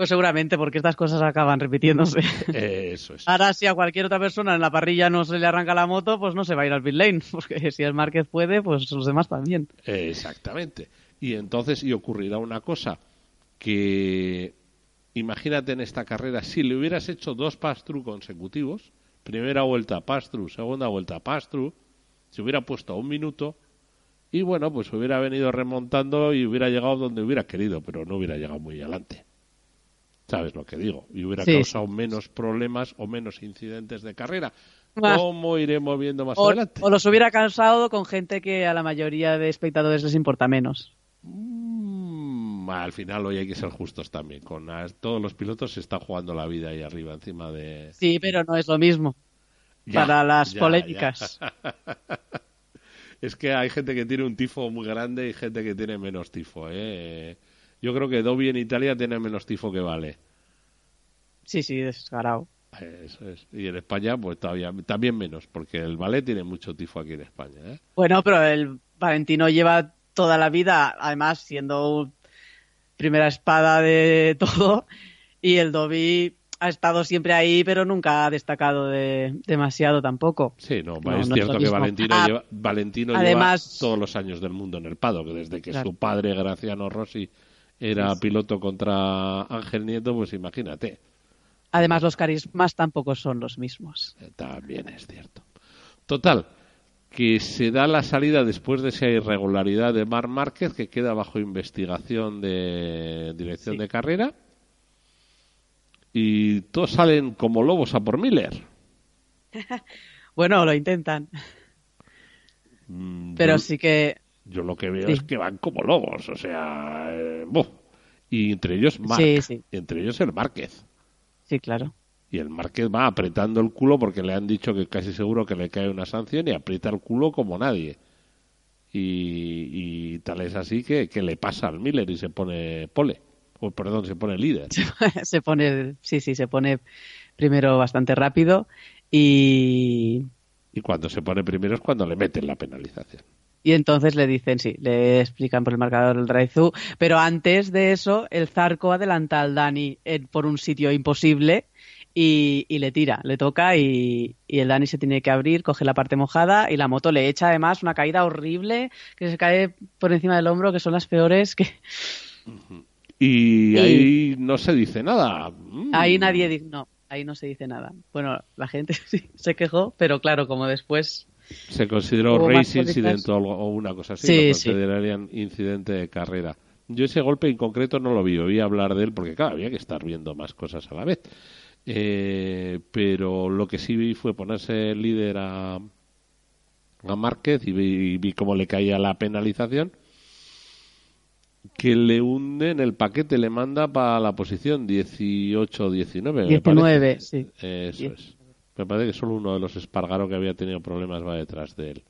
Pues seguramente, porque estas cosas acaban repitiéndose. Eso es. Ahora, si a cualquier otra persona en la parrilla no se le arranca la moto, pues no se va a ir al pit lane. Porque si el Márquez puede, pues los demás también. Exactamente. Y entonces, y ocurrirá una cosa, que imagínate en esta carrera, si le hubieras hecho dos pass-through consecutivos, primera vuelta pass-through, segunda vuelta pass-through, se hubiera puesto a un minuto y bueno, pues hubiera venido remontando y hubiera llegado donde hubiera querido, pero no hubiera llegado muy adelante. ¿Sabes lo que digo? Y hubiera Sí. causado menos problemas o menos incidentes de carrera. Ah. ¿Cómo iremos viendo más O, adelante? o los hubiera cansado con gente que a la mayoría de espectadores les importa menos. Mm, al final hoy hay que ser justos también. Con todos los pilotos se está jugando la vida ahí arriba, encima de... Sí, pero no es lo mismo. Ya, para las ya, polémicas. ya. es que hay gente que tiene un tifo muy grande y gente que tiene menos tifo. ¿eh? Yo creo que Dobby en Italia tiene menos tifo que Vale. Sí, sí. Eso es. Y en España, pues todavía también menos, porque el Vale tiene mucho tifo aquí en España. ¿eh? Bueno, pero el Valentino lleva toda la vida, además, siendo primera espada de todo, y el Dobby ha estado siempre ahí, pero nunca ha destacado de, demasiado tampoco. Sí, no, No, es no cierto que. Valentino, Ah, lleva, Valentino además- lleva todos los años del mundo en el paddock, desde que Claro. su padre, Graciano Rossi, era piloto contra Ángel Nieto, pues imagínate. Además, los carismas tampoco son los mismos. Eh, También es cierto. Total, que se da la salida después de esa irregularidad de Mar Márquez, que queda bajo investigación de dirección Sí. de carrera. Y todos salen como lobos a por Miller. Bueno, lo intentan, Mm, pero sí que Yo lo que veo Sí. es que van como lobos, o sea, eh, y entre ellos Marc, Sí, sí. entre ellos el Márquez. sí, claro. Y el Márquez va apretando el culo porque le han dicho que casi seguro que le cae una sanción y aprieta el culo como nadie. Y, y tal es así que, que le pasa al Miller y se pone pole, o perdón, se pone líder. se pone, sí, sí, se pone primero bastante rápido y, Y cuando se pone primero es cuando le meten la penalización. Y entonces le dicen, sí, le explican por el marcador el drive-thru, pero antes de eso el Zarco adelanta al Dani en- por un sitio imposible y, y le tira, le toca y, y el Dani se tiene que abrir, coge la parte mojada y la moto le echa además una caída horrible que se cae por encima del hombro, que son las peores que Y Y- ahí no se dice nada. Mm. ahí nadie dice, no, ahí no se dice nada. Bueno, la gente sí se quejó, pero claro, como después Se consideró race incident o, algo- o una cosa así, Sí, lo sí. considerarían incidente de carrera. Yo ese golpe en concreto no lo vi, oí hablar de él porque claro, había que estar viendo más cosas a la vez. Eh, pero lo que sí vi fue ponerse líder a, a Márquez y vi, vi cómo le caía la penalización que le hunde en el paquete, le manda para la posición 18-19. me 19, parece. sí. Eso es. Me parece que solo uno de los Espargaro que había tenido problemas va detrás de él.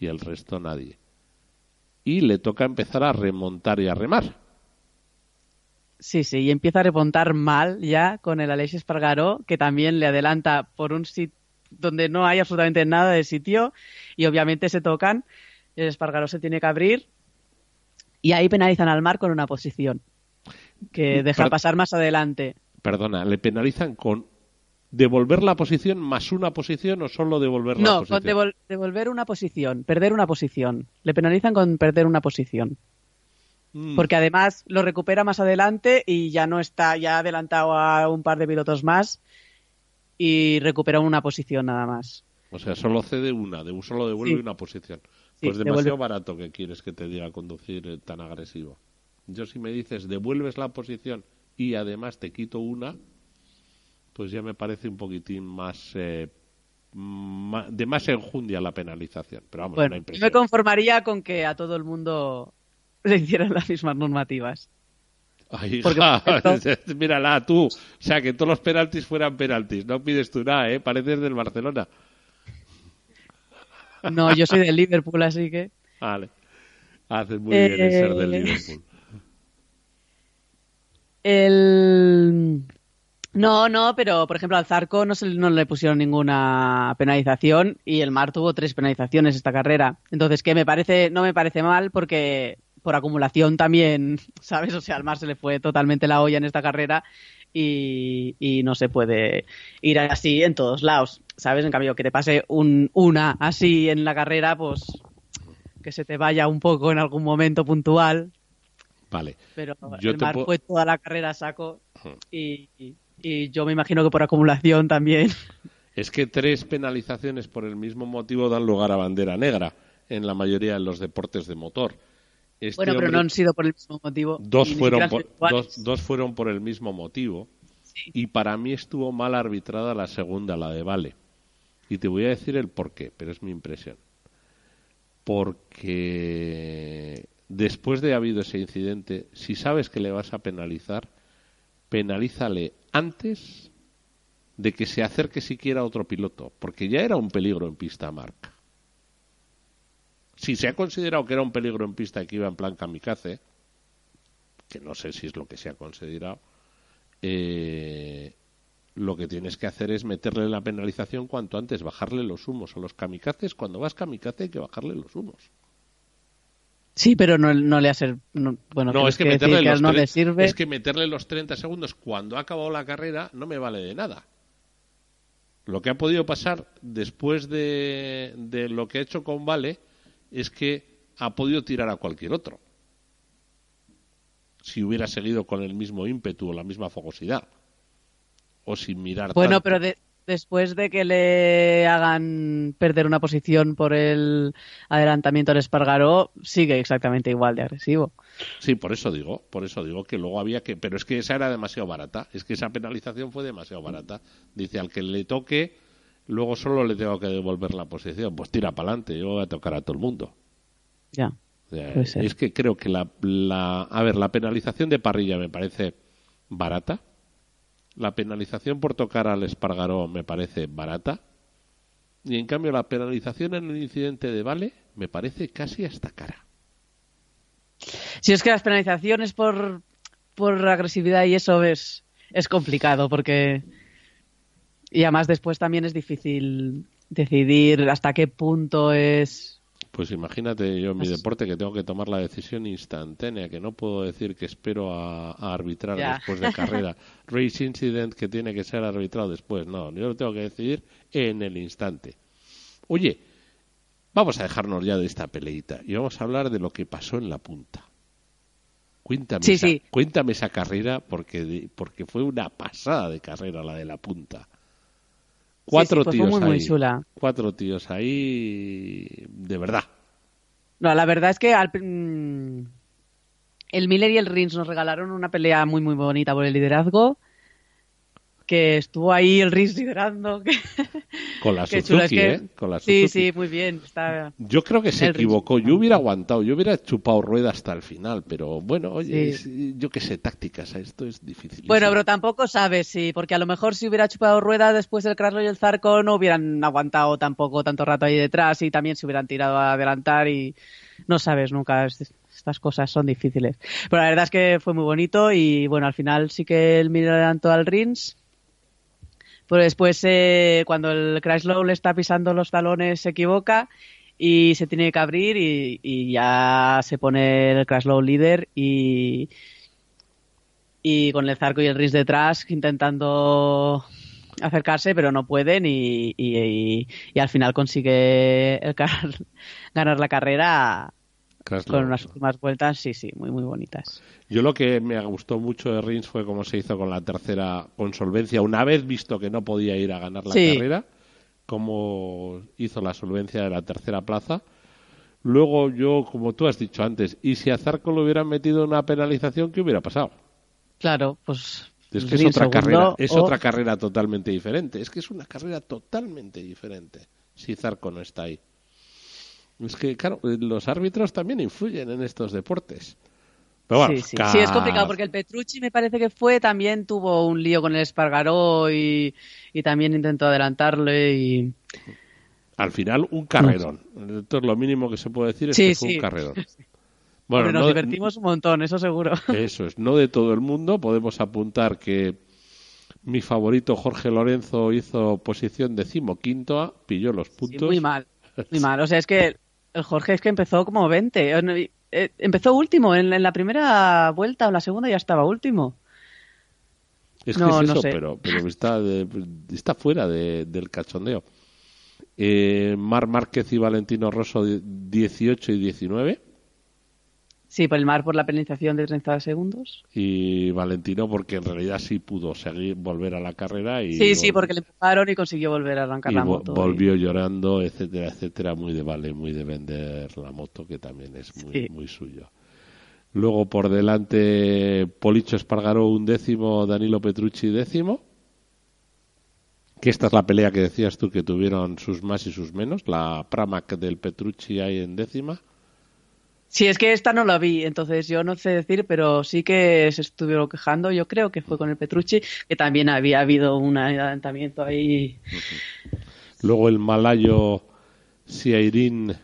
Y el resto nadie. Y le toca empezar a remontar y a remar. Sí, sí, y empieza a remontar mal ya con el Alexis Espargaró, que también le adelanta por un sitio donde no hay absolutamente nada de sitio y obviamente se tocan. El Espargaró se tiene que abrir y ahí penalizan al mar con una posición que deja Per- pasar más adelante. Perdona, ¿le penalizan con devolver la posición más una posición o solo devolver la No, posición? con devol- devolver una posición, perder una posición. Le penalizan con perder una posición. Mm, Porque además lo recupera más adelante y ya no está, ya ha adelantado a un par de pilotos más y recupera una posición nada más. O sea, solo cede una, de, solo devuelve Sí. una posición. Sí, Pues demasiado devuelve. barato que quieres que te diga conducir eh, tan agresivo. Yo si me dices devuelves la posición y además te quito una, pues ya me parece un poquitín más eh, de más enjundia la penalización. Pero vamos, Bueno, yo me conformaría con que a todo el mundo le hicieran las mismas normativas. Ay, hija, mírala tú. O sea, que todos los penaltis fueran penaltis. No pides tú nada, ¿eh? Pareces del Barcelona. No, yo soy del Liverpool, así que. Vale. Haces muy bien en ser del Eh, Liverpool. El... No, no, pero por ejemplo al Zarco no, se, no le pusieron ninguna penalización y el Mar tuvo tres penalizaciones esta carrera. Entonces, que me parece, no me parece mal porque por acumulación también, ¿sabes? O sea, al Mar se le fue totalmente la olla en esta carrera y, y no se puede ir así en todos lados, ¿sabes? En cambio, que te pase un, una así en la carrera, pues que se te vaya un poco en algún momento puntual. Vale. Pero Yo el Mar fue toda la carrera a saco y, y- y yo me imagino que por acumulación también. Es que tres penalizaciones por el mismo motivo dan lugar a bandera negra en la mayoría de los deportes de motor. Este bueno, pero hombre- no han sido por el mismo motivo. dos fueron por, dos, dos fueron por el mismo motivo y para mí estuvo mal arbitrada la segunda, la de Vale. Y te voy a decir el por qué, pero es mi impresión. Porque después de habido ese incidente, si sabes que le vas a penalizar, penalízale antes de que se acerque siquiera otro piloto, porque ya era un peligro en pista marca. Si se ha considerado que era un peligro en pista y que iba en plan kamikaze, que no sé si es lo que se ha considerado, eh, lo que tienes que hacer es meterle la penalización cuanto antes, bajarle los humos a los kamikazes. Cuando vas kamikaze hay que bajarle los humos. Sí, pero no, no le hace. No, bueno, No, es que, meterle que los no tre- le sirve. es que meterle los 30 segundos cuando ha acabado la carrera no me vale de nada. Lo que ha podido pasar después de, de lo que ha hecho con Vale es que ha podido tirar a cualquier otro. Si hubiera seguido con el mismo ímpetu o la misma fogosidad. O sin mirar Bueno, tanto. pero de- después de que le hagan perder una posición por el adelantamiento al Espargaró, sigue exactamente igual de agresivo. Sí, por eso digo, por eso digo que luego había que, pero es que esa era demasiado barata, es que esa penalización fue demasiado barata. Dice al que le toque, luego solo le tengo que devolver la posición, pues tira para adelante, yo voy a tocar a todo el mundo. Ya. Es que creo que la, la, a ver, la penalización de parrilla me parece barata, la penalización por tocar al Espargaró me parece barata, y en cambio la penalización en el incidente de Vale me parece casi hasta cara. Si es que las penalizaciones por, por agresividad y eso es, es complicado porque. Y además después también es difícil decidir hasta qué punto es. Pues imagínate yo en mi Pues- deporte que tengo que tomar la decisión instantánea, que no puedo decir que espero a, a arbitrar Ya. después de carrera. Race incident que tiene que ser arbitrado después. No, yo lo tengo que decidir en el instante. Oye, vamos a dejarnos ya de esta peleita y vamos a hablar de lo que pasó en la punta. Cuéntame, Sí, esa, sí. cuéntame esa carrera porque, porque fue una pasada de carrera la de la punta. Cuatro sí, pues tíos muy ahí. chula. Cuatro tíos ahí de verdad. No, la verdad es que al mm, el Miller y el Rins nos regalaron una pelea muy, muy bonita por el liderazgo. Que estuvo ahí el Rins liderando. que- Con la Suzuki, es que- ¿eh? Con la Sí, Suzuki. sí, muy bien. Está... Yo creo que se equivocó. Yo hubiera aguantado. Yo hubiera chupado rueda hasta el final. Pero bueno, oye, Sí. es- yo qué sé, tácticas. Esto es difícil. Bueno, pero tampoco sabes, sí, porque a lo mejor si hubiera chupado rueda después del Kraslo y el Zarco no hubieran aguantado tampoco tanto rato ahí detrás y también se hubieran tirado a adelantar y no sabes nunca. es- Estas cosas son difíciles. Pero la verdad es que fue muy bonito y bueno, al final sí que el Miller adelantó al Rins. Pero después, eh, cuando el Chrysler le está pisando los talones, se equivoca y se tiene que abrir y, ya se pone el Chrysler líder y, y con el Zarco y el Rins detrás intentando acercarse, pero no pueden y, y- al final consigue el ganar la carrera Con unas últimas vueltas, sí, sí, muy, muy bonitas. Yo lo que me gustó mucho de Rins fue cómo se hizo con la tercera con solvencia. Una vez visto que no podía ir a ganar la Sí. carrera, cómo hizo la solvencia de la tercera plaza. Luego yo, como tú has dicho antes, y si a Zarco le hubieran metido una penalización, ¿qué hubiera pasado? Claro, pues... Es que es Rins otra carrera, es o- otra carrera totalmente diferente. Es que es una carrera totalmente diferente si Zarco no está ahí. Es que, claro, los árbitros también influyen en estos deportes. Pero bueno, sí, sí. Sí, es complicado porque el Petrucci me parece que fue, también tuvo un lío con el Espargaró y, y también intentó adelantarle y... al final un carrerón. Esto es lo mínimo que se puede decir, es Sí, que fue un carrerón. Hombre, nos no divertimos un montón, eso seguro. Eso es, no de todo el mundo. Podemos apuntar que Mi favorito Jorge Lorenzo hizo posición decimoquinta, pilló los puntos. muy mal, muy mal. O sea, es que el Jorge es que empezó como 20. Eh, eh, Empezó último, en, en la primera vuelta o la segunda ya estaba último. Es No, que es no eso, sé. pero, pero está, de- está fuera de- del cachondeo. Eh, Mar Márquez y Valentino Rosso di- 18 y 19. Sí, por el mar, por la penalización de 30 segundos. Y Valentino porque en realidad sí pudo seguir, volver a la carrera. Y Sí, sí, porque le empujaron y consiguió volver a arrancar y la moto. volvió llorando, etcétera, etcétera. Muy de vale, muy de vender la moto, que también es muy, Sí. muy suyo. Luego por delante Policho Espargaró un décimo, Danilo Petrucci décimo. Que esta es la pelea que decías tú que tuvieron sus más y sus menos. La Pramac del Petrucci ahí en décima. Sí, es que esta no la vi, entonces yo no sé decir, pero sí que se estuvieron quejando. Yo creo que fue con el Petrucci, que también había habido un adelantamiento ahí. Luego el malayo Siairin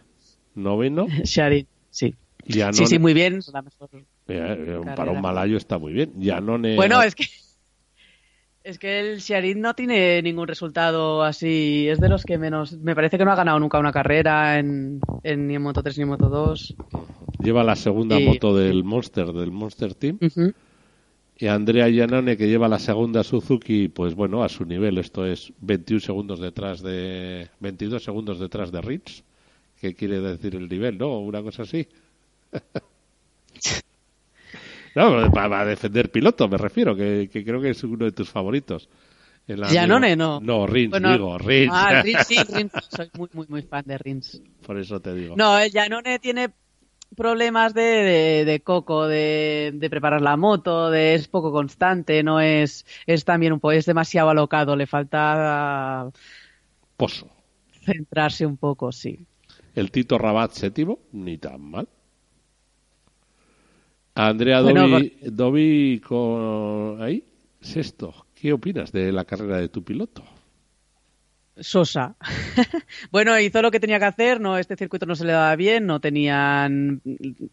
noveno. Sharin, sí. Yanone- Sí, sí, muy bien. La mejor. Eh, eh, para un malayo está muy bien. Yanone Bueno, es que es que el Sharin no tiene ningún resultado así. Es de los que menos. Me parece que no ha ganado nunca una carrera en, en ni en Moto 3 ni en Moto 2. lleva la segunda Y- moto del Monster, del Monster Team. Y Andrea Iannone, que lleva la segunda Suzuki, pues bueno, a su nivel. Esto es 21 segundos detrás de. 22 segundos detrás de Rins. ¿Qué quiere decir el nivel, no? Una cosa así. no, para defender piloto, me refiero, que, que creo que es uno de tus favoritos. Iannone, no. No, Rins, Bueno, digo, Rins. Ah, Rins, sí, Rins. Soy muy, muy, muy fan de Rins. Por eso te digo. No, el Janone tiene problemas de, de, de coco, de, de preparar la moto, de es poco constante, no es, es también un poco, es demasiado alocado, le falta Pozo. centrarse un poco, sí. El Tito Rabat séptimo, ni tan mal. Andrea Bueno, Dovi, Dovi con ahí, sexto. ¿Qué opinas de la carrera de tu piloto? Sosa. bueno, hizo lo que tenía que hacer, no, este circuito no se le daba bien, no tenían,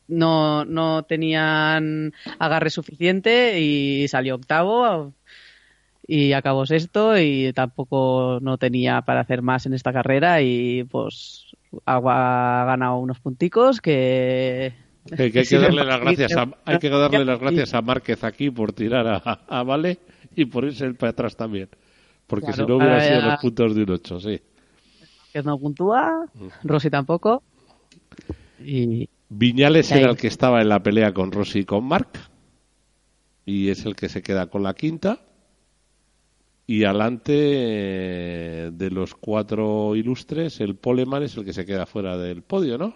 no, no tenían agarre suficiente y salió octavo y acabó sexto y tampoco no tenía para hacer más en esta carrera y pues ha ganado unos punticos que Que, que hay que darle las gracias a, hay que darle las gracias a Márquez aquí por tirar a, a Vale y por irse para atrás también. Porque Claro, si no hubiera sido los puntos de un 8, sí. que no puntúa, Rossi tampoco y Viñales era el que estaba en la pelea con Rossi y con Marc. Y es el que se queda con la quinta. Y adelante eh, de los cuatro ilustres, el Poleman es el que se queda fuera del podio, ¿no?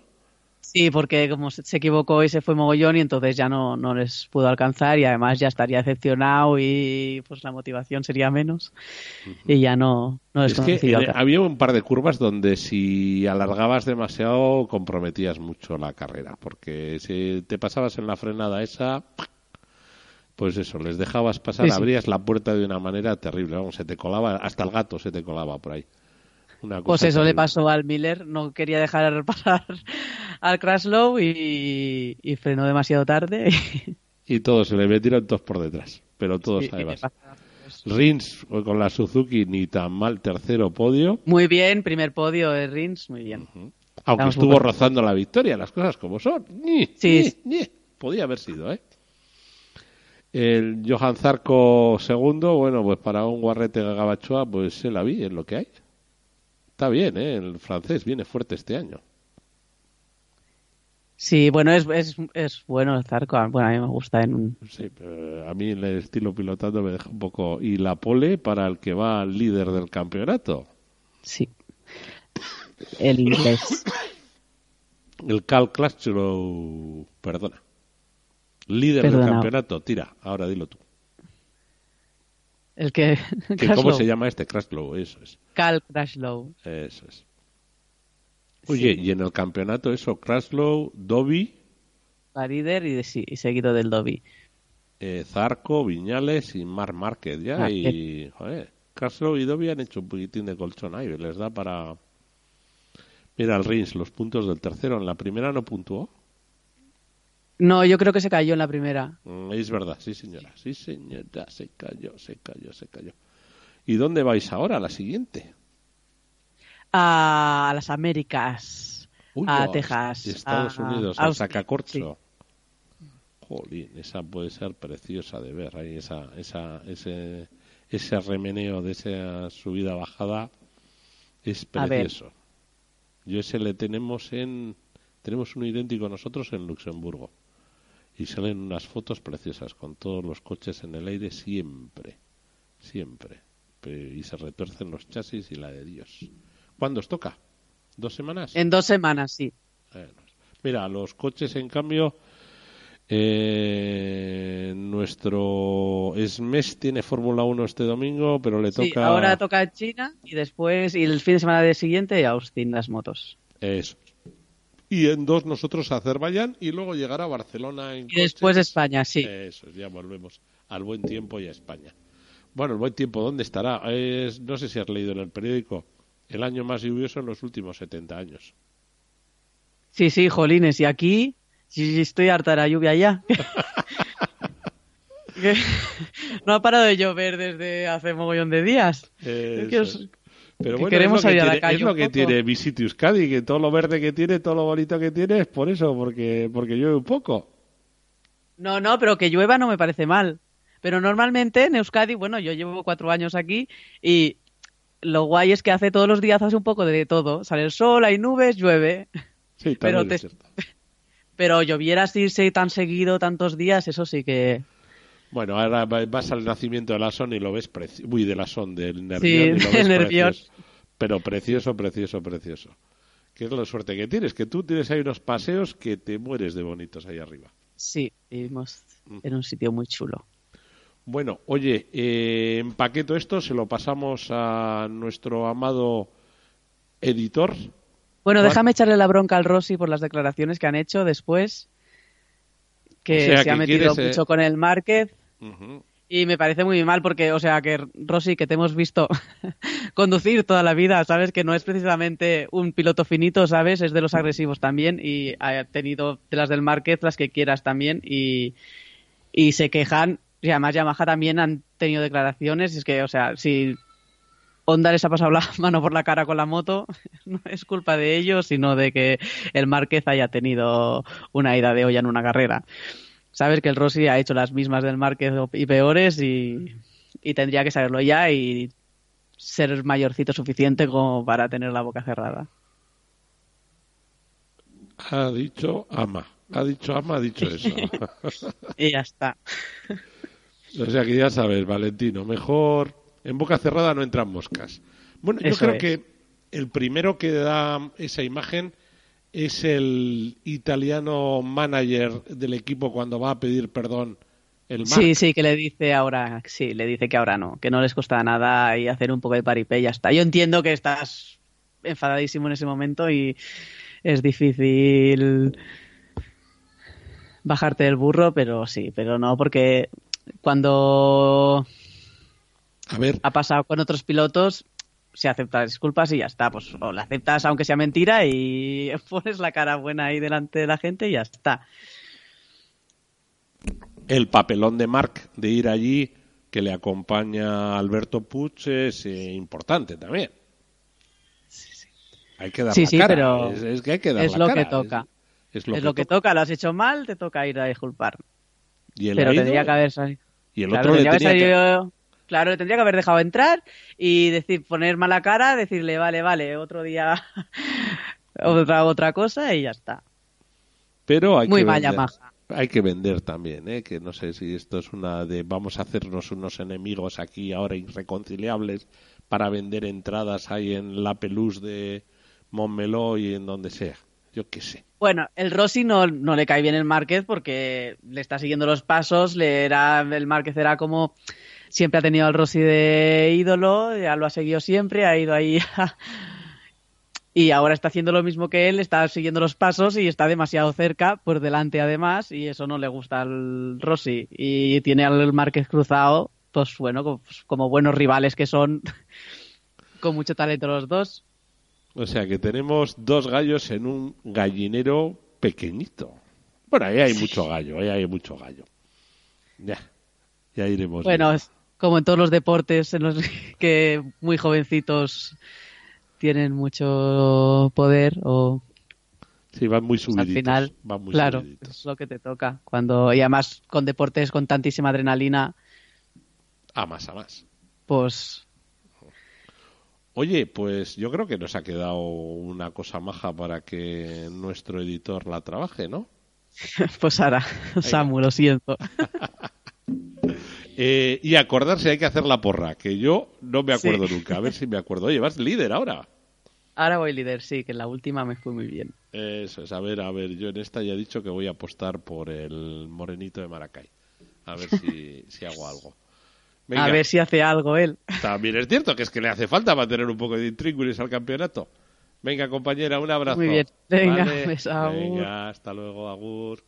Sí, porque como se equivocó y se fue mogollón y entonces ya no, no les pudo alcanzar y además ya estaría decepcionado y pues la motivación sería menos y ya no, no les Es que eh, había un par de curvas donde si alargabas demasiado comprometías mucho la carrera, porque si te pasabas en la frenada esa, pues eso, les dejabas pasar, Sí, sí. abrías la puerta de una manera terrible, vamos, se te colaba, hasta el gato se te colaba por ahí. Una Pues cosa eso le pasó al Miller, no quería dejar pasar al Crashlow y, y frenó demasiado tarde. Y todos se le metieron todos por detrás, pero todos le además. Rins con la Suzuki ni tan mal, tercero podio, Muy bien, primer podio de Rins, muy bien. aunque Estamos estuvo rozando la victoria, las cosas como son. Ni, Sí. ni, ni. Podía haber sido, ¿eh? El Johan Zarco segundo, bueno, pues para un guarrete gabachoa, pues se la vi, es lo que hay. Está bien, ¿eh? El francés viene fuerte este año. Sí, bueno, es, es, es bueno el Zarco, bueno, a mí me gusta en un... Sí, pero a mí el estilo pilotando me deja un poco... Y la pole para el que va líder del campeonato. Sí. El inglés. El Cal Crutchlow, perdona. Líder del campeonato, tira, ahora dilo tú. El que... ¿Que ¿Cómo se llama este? Crashlow, eso es. Cal Crashlow. Eso es. Oye, y en el campeonato eso, Crashlow, Dobby, La líder y, sí, y seguido del Dobby. eh, Zarco, Viñales y Mar Márquez ya. Ah, y, joder, Crashlow y Dobby han hecho un poquitín de colchón ahí, les da para... Mira, el Rins, los puntos del tercero. En la primera no puntuó. No, yo creo que se cayó en la primera. Mm, Es verdad, sí señora, sí señora, se cayó, se cayó, se cayó. ¿Y dónde vais ahora, la siguiente? A las Américas, Uy, a Texas, Estados a Unidos, a Sacacorcho. Jolín, esa puede ser preciosa de ver, ahí esa, esa, ese, ese remeneo de esa subida-bajada es A ver. precioso. Yo ese le tenemos en, tenemos uno idéntico nosotros en Luxemburgo. Y salen unas fotos preciosas con todos los coches en el aire siempre, siempre. Y se retuercen los chasis y la de Dios. ¿Cuándo os toca? ¿Dos semanas? En dos semanas, sí. Bueno, mira, los coches, en cambio, eh, nuestro SMES tiene Fórmula 1 este domingo, pero le Sí, toca ahora toca China y después, y el fin de semana de siguiente, Austin, las motos. eso. Y en dos nosotros a Azerbaiyán y luego llegar a Barcelona en Y después. España, sí. Eso, ya volvemos al buen tiempo y a España. Bueno, el buen tiempo, ¿dónde estará? Es, no sé si has leído en el periódico, el año más lluvioso en los últimos 70 años. Sí, sí, jolines. Y aquí, sí, sí, estoy harta de la lluvia ya. No ha parado de llover desde hace mogollón de días. Es que os-. Pero que bueno, queremos es lo que salir a la tiene, calle es lo que tiene Visit Euskadi, que todo lo verde que tiene, todo lo bonito que tiene es por eso, porque, porque llueve un poco. No, no, pero que llueva no me parece mal. Pero normalmente en Euskadi, bueno, yo llevo cuatro años aquí y lo guay es que hace todos los días hace un poco de todo. Sale el sol, hay nubes, llueve. Sí, Pero te-. Pero lloviera así tan seguido tantos días, eso sí que... Bueno, ahora va- vas al nacimiento de la Son y lo ves precioso. Uy, de la Son, del Nervión. Sí, y lo ves del Nervión. precioso. Pero precioso, precioso, precioso. Que es la suerte que tienes, que tú tienes ahí unos paseos que te mueres de bonitos ahí arriba. Sí, vivimos Mm. en un sitio muy chulo. Bueno, oye, eh, empaqueto esto, se lo pasamos a nuestro amado editor. Bueno, Juan. déjame echarle la bronca al Rossi por las declaraciones que han hecho después, que O sea, se que ha metido quieres, eh, mucho con el Márquez y me parece muy mal porque, o sea, que Rossi, que te hemos visto conducir toda la vida, sabes que no es precisamente un piloto finito, sabes, es de los agresivos también y ha tenido de las del Márquez las que quieras también y, y se quejan. Y además Yamaha también han tenido declaraciones, es que, o sea, si Honda les ha pasado la mano por la cara con la moto, no es culpa de ellos, sino de que el Márquez haya tenido una ida de olla en una carrera. Sabes que el Rossi ha hecho las mismas del Márquez y peores y, y tendría que saberlo ya y ser mayorcito suficiente como para tener la boca cerrada. Ha dicho ama. Ha dicho ama, ha dicho eso. Y ya está. O sea que ya sabes, Valentino, mejor en boca cerrada no entran moscas. Bueno, yo creo es. que el primero que da esa imagen es el italiano manager del equipo cuando va a pedir perdón el. Sí, sí, que le dice ahora, sí, le dice que ahora no, que no les cuesta nada y hacer un poco de paripé y ya está. Yo entiendo que estás enfadadísimo en ese momento y es difícil bajarte del burro, pero sí, pero no, porque cuando A ver, ha pasado con otros pilotos, se acepta disculpas y ya está. Pues o la aceptas aunque sea mentira y pones la cara buena ahí delante de la gente y ya está. el papelón de Marc de ir allí que le acompaña Alberto Puig es eh, importante también. Hay que dar Sí, la sí, cara. pero es, es que hay que dar es la lo cara. que toca. Es, Es lo que toca, lo has hecho mal, te toca ir a disculpar. Y Pero ha ido, tendría que haber salido. y el Claro, otro le tendría que que- haber salido- Claro, le tendría que haber dejado entrar y decir, poner mala cara, decirle, vale, vale, otro día otra otra cosa y ya está. Pero hay Muy que vender. Yamaha. Hay que vender también, ¿eh? que no sé si esto es una de vamos a hacernos unos enemigos aquí ahora irreconciliables para vender entradas ahí en la pelús de Montmeló y en donde sea. Yo qué sé. Bueno, el Rossi no, le cae bien el Márquez porque le está siguiendo los pasos, le era, el Márquez era como siempre ha tenido al Rossi de ídolo, ya lo ha seguido siempre, ha ido ahí y ahora está haciendo lo mismo que él, está siguiendo los pasos y está demasiado cerca, por delante además, y eso no le gusta al Rossi. Y tiene al Márquez cruzado, pues bueno, pues, como buenos rivales que son, con mucho talento los dos. O sea que tenemos dos gallos en un gallinero pequeñito. Bueno, ahí hay mucho gallo, ahí hay mucho gallo. Ya, ya iremos. Bueno, es como en todos los deportes en los que muy jovencitos tienen mucho poder o Sí, van muy pues, subiditos. al final, van muy claro, subiditos. es lo que te toca. Cuando, y además con deportes con tantísima adrenalina, A más, a más. pues Oye, pues yo creo que nos ha quedado una cosa maja para que nuestro editor la trabaje, ¿no? Pues ahora, Samu, lo siento. Eh, y acordarse, hay que hacer la porra, que yo no me acuerdo Sí. nunca. A ver si me acuerdo. Oye, vas líder ahora. Ahora voy líder, sí, que en la última me fue muy bien. Eso es, a ver, a ver, yo en esta ya he dicho que voy a apostar por el morenito de Maracay. A ver si, si hago algo. Venga, A ver si hace algo él. también es cierto que es que le hace falta mantener un poco de intríngulis al campeonato. Venga, compañera, un abrazo. Muy bien. Vale. Venga, hasta luego, Agur.